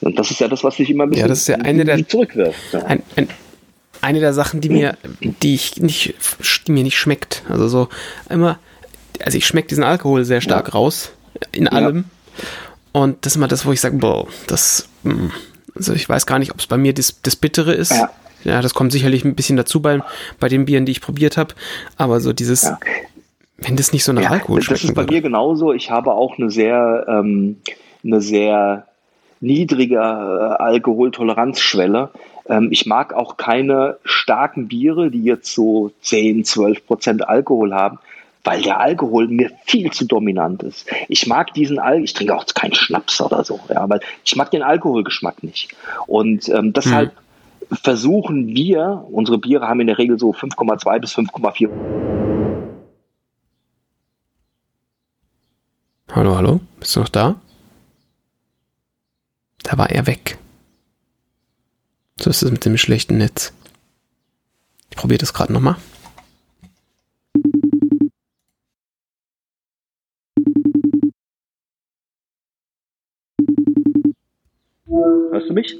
Und das ist ja das, was sich immer ein bisschen ja, das ist ja eine der, zurückwirft. Ja. Ein, ein, eine der Sachen, die mir, die ich nicht, die mir nicht schmeckt. Also so immer, also ich schmecke diesen Alkohol sehr stark ja. raus in allem. Und das ist immer das, wo ich sage, boah, das, hm, also ich weiß gar nicht, ob es bei mir das, das Bittere ist. Ja. ja. das kommt sicherlich ein bisschen dazu bei, bei den Bieren, die ich probiert habe. Aber so dieses, ja. wenn das nicht so nach ja, Alkohol schmeckt. Das ist bei würde. mir genauso. Ich habe auch eine sehr, ähm, eine sehr niedrige äh, Alkoholtoleranzschwelle. Ähm, ich mag auch keine starken Biere, die jetzt so 10, 12 Prozent Alkohol haben, weil der Alkohol mir viel zu dominant ist. Ich mag diesen Alkohol, ich trinke auch keinen Schnaps oder so, ja, weil ich mag den Alkoholgeschmack nicht. Und ähm, deshalb hm. versuchen wir, unsere Biere haben in der Regel so 5,2 bis 5,4. Hallo, hallo, bist du noch da? Da war er weg. So ist es mit dem schlechten Netz. Ich probiere das gerade nochmal. Hörst du mich?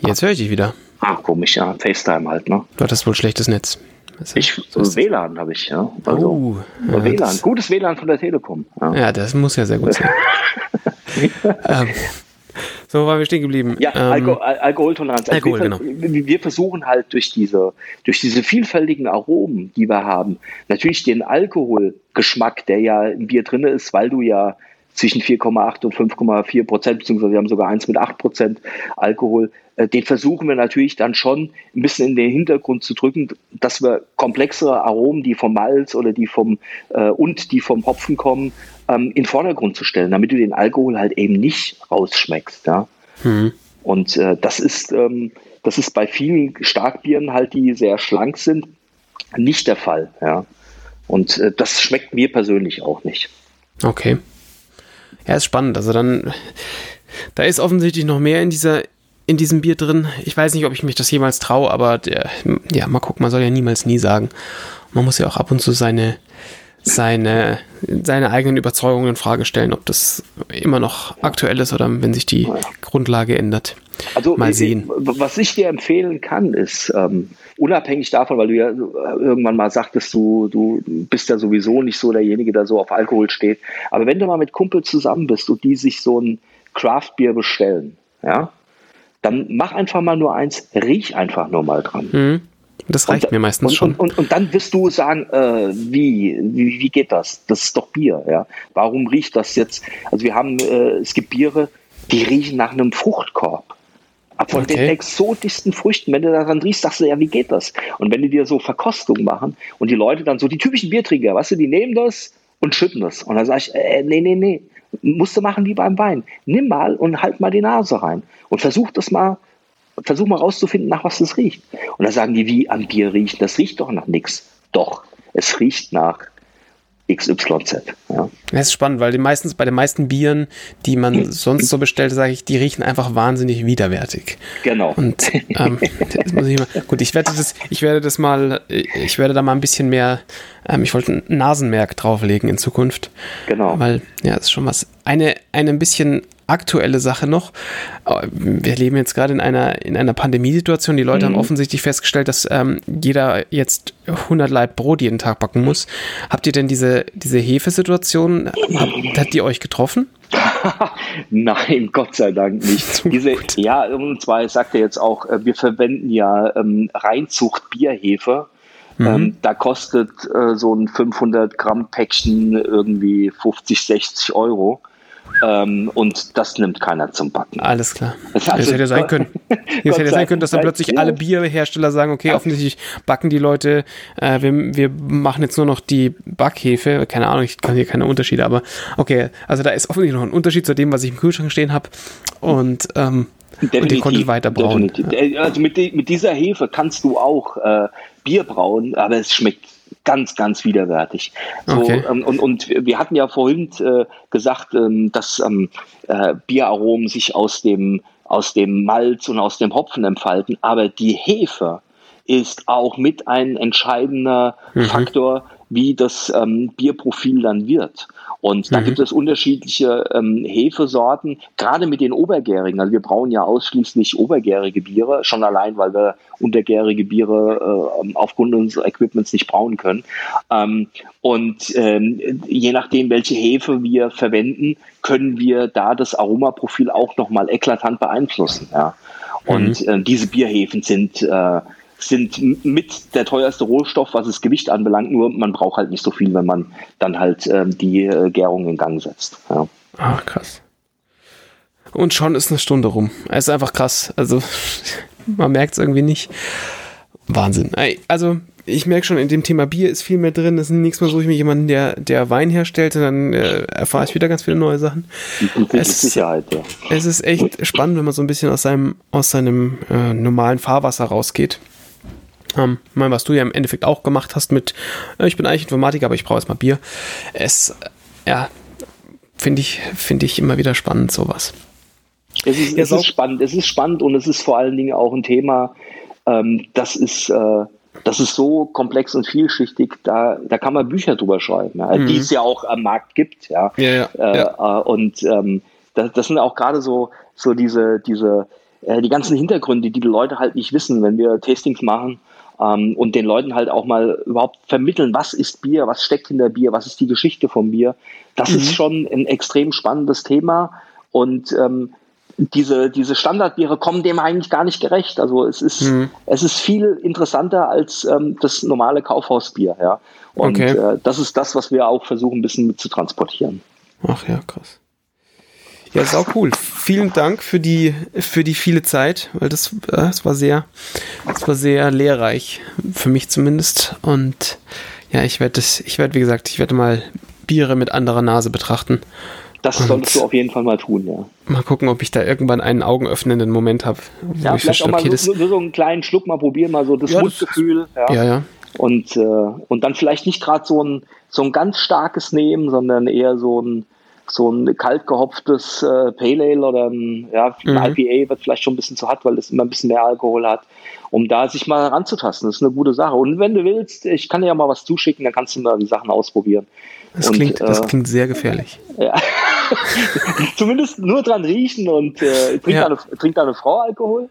Jetzt höre ich dich wieder. Ah, komisch, ja. FaceTime halt, ne? Du hattest wohl schlechtes Netz. Ich, so WLAN habe ich, ja. Also, oh, ja, WLAN, gutes WLAN von der Telekom. Ja, ja das muss ja sehr gut sein. ähm, so waren wir stehen geblieben. Ja, ähm, Alko Al Alkoholtoleranz. Also Alkohol, wir, genau. wir versuchen halt durch diese, durch diese vielfältigen Aromen, die wir haben, natürlich den Alkoholgeschmack, der ja im Bier drin ist, weil du ja zwischen 4,8 und 5,4 Prozent, beziehungsweise wir haben sogar eins mit 8 Prozent Alkohol. Äh, den versuchen wir natürlich dann schon ein bisschen in den Hintergrund zu drücken, dass wir komplexere Aromen, die vom Malz oder die vom äh, und die vom Hopfen kommen, ähm, in den Vordergrund zu stellen, damit du den Alkohol halt eben nicht rausschmeckst. Ja? Mhm. Und äh, das ist ähm, das ist bei vielen Starkbieren halt, die sehr schlank sind, nicht der Fall. Ja? Und äh, das schmeckt mir persönlich auch nicht. Okay. Ja, ist spannend. Also dann, da ist offensichtlich noch mehr in dieser, in diesem Bier drin. Ich weiß nicht, ob ich mich das jemals traue, aber der, ja, mal gucken, man soll ja niemals nie sagen. Man muss ja auch ab und zu seine, seine, seine eigenen Überzeugungen in Frage stellen, ob das immer noch aktuell ist oder wenn sich die Grundlage ändert. Also, mal sehen. Was ich dir empfehlen kann, ist, ähm, unabhängig davon, weil du ja irgendwann mal sagtest, du, du bist ja sowieso nicht so derjenige, der so auf Alkohol steht. Aber wenn du mal mit Kumpel zusammen bist und die sich so ein Craft-Bier bestellen, ja, dann mach einfach mal nur eins, riech einfach nur mal dran. Mhm. Das reicht und, mir meistens und, schon. Und, und, und, dann wirst du sagen, äh, wie, wie, wie geht das? Das ist doch Bier, ja. Warum riecht das jetzt? Also wir haben, äh, es gibt Biere, die riechen nach einem Fruchtkorb. Ab von okay. den exotischsten Früchten, wenn du daran riechst, sagst du, ja, wie geht das? Und wenn die dir so Verkostungen machen und die Leute dann so, die typischen Biertrinker, weißt du, die nehmen das und schütten das. Und dann sag ich, äh, nee, nee, nee, musst du machen wie beim Wein. Nimm mal und halt mal die Nase rein und versuch das mal, versuch mal rauszufinden, nach was das riecht. Und dann sagen die, wie am Bier riechen? Das riecht doch nach nichts. Doch, es riecht nach XYZ. Ja. Das ist spannend, weil die meistens bei den meisten Bieren, die man sonst so bestellt, sage ich, die riechen einfach wahnsinnig widerwärtig. Genau. Und ähm, ich mal, gut, ich werde das, ich werde das mal, ich werde da mal ein bisschen mehr, ähm, ich wollte ein Nasenmerk drauflegen in Zukunft. Genau. Weil, ja, das ist schon was. Eine, eine ein bisschen aktuelle Sache noch. Wir leben jetzt gerade in einer, in einer Pandemiesituation. Die Leute mhm. haben offensichtlich festgestellt, dass ähm, jeder jetzt 100 Laib Brot jeden Tag backen muss. Habt ihr denn diese, diese Hefesituation, hat, hat die euch getroffen? Nein, Gott sei Dank nicht. Diese, ja, und zwar sagt er jetzt auch, äh, wir verwenden ja ähm, Reinzucht Bierhefe. Mhm. Ähm, da kostet äh, so ein 500 Gramm Päckchen irgendwie 50, 60 Euro. Ähm, und das nimmt keiner zum Backen. Alles klar. Das also, hätte sein können. Jetzt hätte sein können, dass dann plötzlich alle Bierhersteller sagen, okay, offensichtlich backen die Leute, äh, wir, wir machen jetzt nur noch die Backhefe. Keine Ahnung, ich kann hier keine Unterschiede, aber okay, also da ist offensichtlich noch ein Unterschied zu dem, was ich im Kühlschrank stehen habe. Und ähm, Definitiv, und die konnte ich weiter brauen. Definitiv. Also mit, mit, dieser Hefe kannst du auch äh, Bier brauen, aber es schmeckt ganz, ganz widerwärtig. So, okay. ähm, und, und wir hatten ja vorhin äh, gesagt, ähm, dass ähm, äh, Bieraromen sich aus dem, aus dem Malz und aus dem Hopfen entfalten, aber die Hefe ist auch mit ein entscheidender mhm. Faktor, wie das ähm, Bierprofil dann wird. Und da mhm. gibt es unterschiedliche ähm, Hefesorten, gerade mit den Obergärigen. Also wir brauchen ja ausschließlich obergärige Biere, schon allein, weil wir untergärige Biere äh, aufgrund unseres Equipments nicht brauen können. Ähm, und ähm, je nachdem, welche Hefe wir verwenden, können wir da das Aromaprofil auch nochmal eklatant beeinflussen. Ja. Und mhm. äh, diese Bierhefen sind äh, sind mit der teuerste Rohstoff, was das Gewicht anbelangt, nur man braucht halt nicht so viel, wenn man dann halt ähm, die äh, Gärung in Gang setzt. Ja. Ach, krass. Und schon ist eine Stunde rum. Es ist einfach krass. Also, man merkt es irgendwie nicht. Wahnsinn. Also, ich merke schon, in dem Thema Bier ist viel mehr drin. Das ist nichts mehr so, ich mir jemanden, der, der Wein herstellt, und dann äh, erfahre ich wieder ganz viele neue Sachen. Es, Sicherheit, ja. Es ist echt spannend, wenn man so ein bisschen aus seinem, aus seinem äh, normalen Fahrwasser rausgeht. Ähm, mein, was du ja im Endeffekt auch gemacht hast mit, äh, ich bin eigentlich Informatiker, aber ich brauche jetzt mal Bier. Es, ja, finde ich, finde ich immer wieder spannend, sowas. Es ist, es ist spannend, es ist spannend und es ist vor allen Dingen auch ein Thema, ähm, das ist, äh, das ist so komplex und vielschichtig, da, da kann man Bücher drüber schreiben, ja, mhm. die es ja auch am Markt gibt, ja. ja, ja, äh, ja. Äh, und ähm, das, das sind auch gerade so, so diese, diese, äh, die ganzen Hintergründe, die die Leute halt nicht wissen, wenn wir Tastings machen ähm, und den Leuten halt auch mal überhaupt vermitteln, was ist Bier, was steckt hinter Bier, was ist die Geschichte vom Bier. Das mhm. ist schon ein extrem spannendes Thema und ähm, diese, diese Standardbiere kommen dem eigentlich gar nicht gerecht. Also es ist, mhm. es ist viel interessanter als ähm, das normale Kaufhausbier, ja. Und okay. äh, das ist das, was wir auch versuchen, ein bisschen mit zu transportieren. Ach ja, krass. Ja, ist auch cool. Vielen Dank für die, für die viele Zeit, weil das, äh, das war sehr, das war sehr lehrreich, für mich zumindest. Und ja, ich werde das, ich werde, wie gesagt, ich werde mal Biere mit anderer Nase betrachten. Das solltest du auf jeden Fall mal tun, ja. Mal gucken, ob ich da irgendwann einen augenöffnenden Moment habe. Ja, vielleicht auch mal okay, so, so, einen kleinen Schluck mal probieren, mal so das ja, Mundgefühl. Ja, ja. ja. Und, äh, und dann vielleicht nicht gerade so ein, so ein ganz starkes nehmen, sondern eher so ein, so ein kalt gehopftes äh, Pale Ale oder ein, ja, ein mhm. IPA wird vielleicht schon ein bisschen zu hart, weil es immer ein bisschen mehr Alkohol hat, um da sich mal ranzutasten. Das ist eine gute Sache. Und wenn du willst, ich kann dir ja mal was zuschicken, dann kannst du mal die Sachen ausprobieren. Das, und, klingt, das äh, klingt sehr gefährlich. Ja. Zumindest nur dran riechen und äh, trinkt, ja. deine, trinkt deine Frau Alkohol?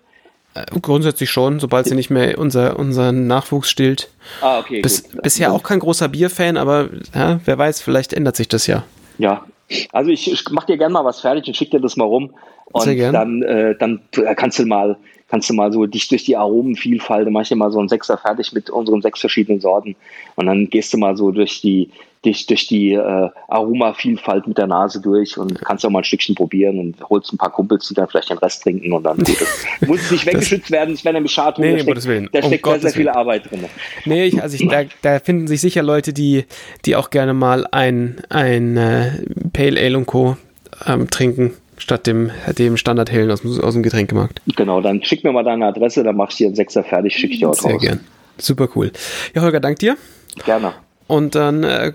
Äh, grundsätzlich schon, sobald sie nicht mehr unser, unseren Nachwuchs stillt. Ah, okay. Bis, bisher auch kein großer Bierfan, aber ja, wer weiß, vielleicht ändert sich das ja. Ja, also ich, mach dir gerne mal was fertig und schick dir das mal rum. Und dann, äh, dann kannst du mal, kannst du mal so dich durch die Aromenvielfalt, dann mach ich dir mal so einen Sechser fertig mit unseren sechs verschiedenen Sorten. Und dann gehst du mal so durch die, dich durch die äh, Aromavielfalt mit der Nase durch und kannst auch mal ein Stückchen probieren und holst ein paar Kumpels, die dann vielleicht den Rest trinken und dann. Das muss nicht weggeschützt werden, das wäre nämlich schade. Nee, da steckt, da steckt um sehr, sehr viel Arbeit drin. Nee, ich, also ich, da, da finden sich sicher Leute, die, die auch gerne mal ein, ein äh, Pale Ale und Co. Ähm, trinken statt dem, dem Standardhellen aus, aus dem Getränkemarkt. Genau, dann schick mir mal deine Adresse, dann mach ich dir einen Sechser fertig, schick ich dir auch Sehr raus. gern. Super cool. Ja, Holger, dank dir. Gerne. Und dann, äh,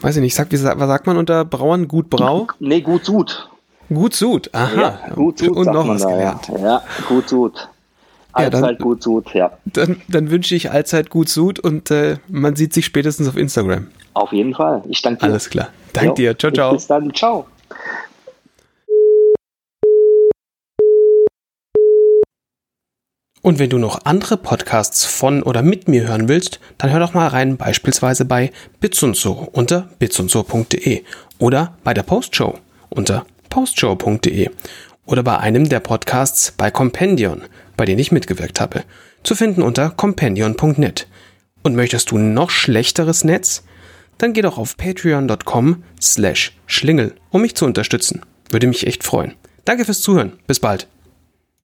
weiß ich nicht, sag, wie, was sagt man unter Brauern? Gut Brau? Nee, gut Sud. Gut Sud, aha. Ja, gut Sud Und noch was da, gelernt. Ja. ja, gut Sud. Allzeit ja, dann, gut Sud, ja. Dann, dann wünsche ich allzeit gut Sud und äh, man sieht sich spätestens auf Instagram. Auf jeden Fall. Ich danke dir. Alles klar. Danke dir. Ciao, ciao. Bis dann. Ciao. Und wenn du noch andere Podcasts von oder mit mir hören willst, dann hör doch mal rein beispielsweise bei Bitsunzo unter bitsunzo.de oder bei der Postshow unter postshow.de oder bei einem der Podcasts bei Compendion, bei denen ich mitgewirkt habe, zu finden unter compendion.net. Und möchtest du noch schlechteres Netz? Dann geh doch auf patreon.com slash schlingel, um mich zu unterstützen. Würde mich echt freuen. Danke fürs Zuhören. Bis bald.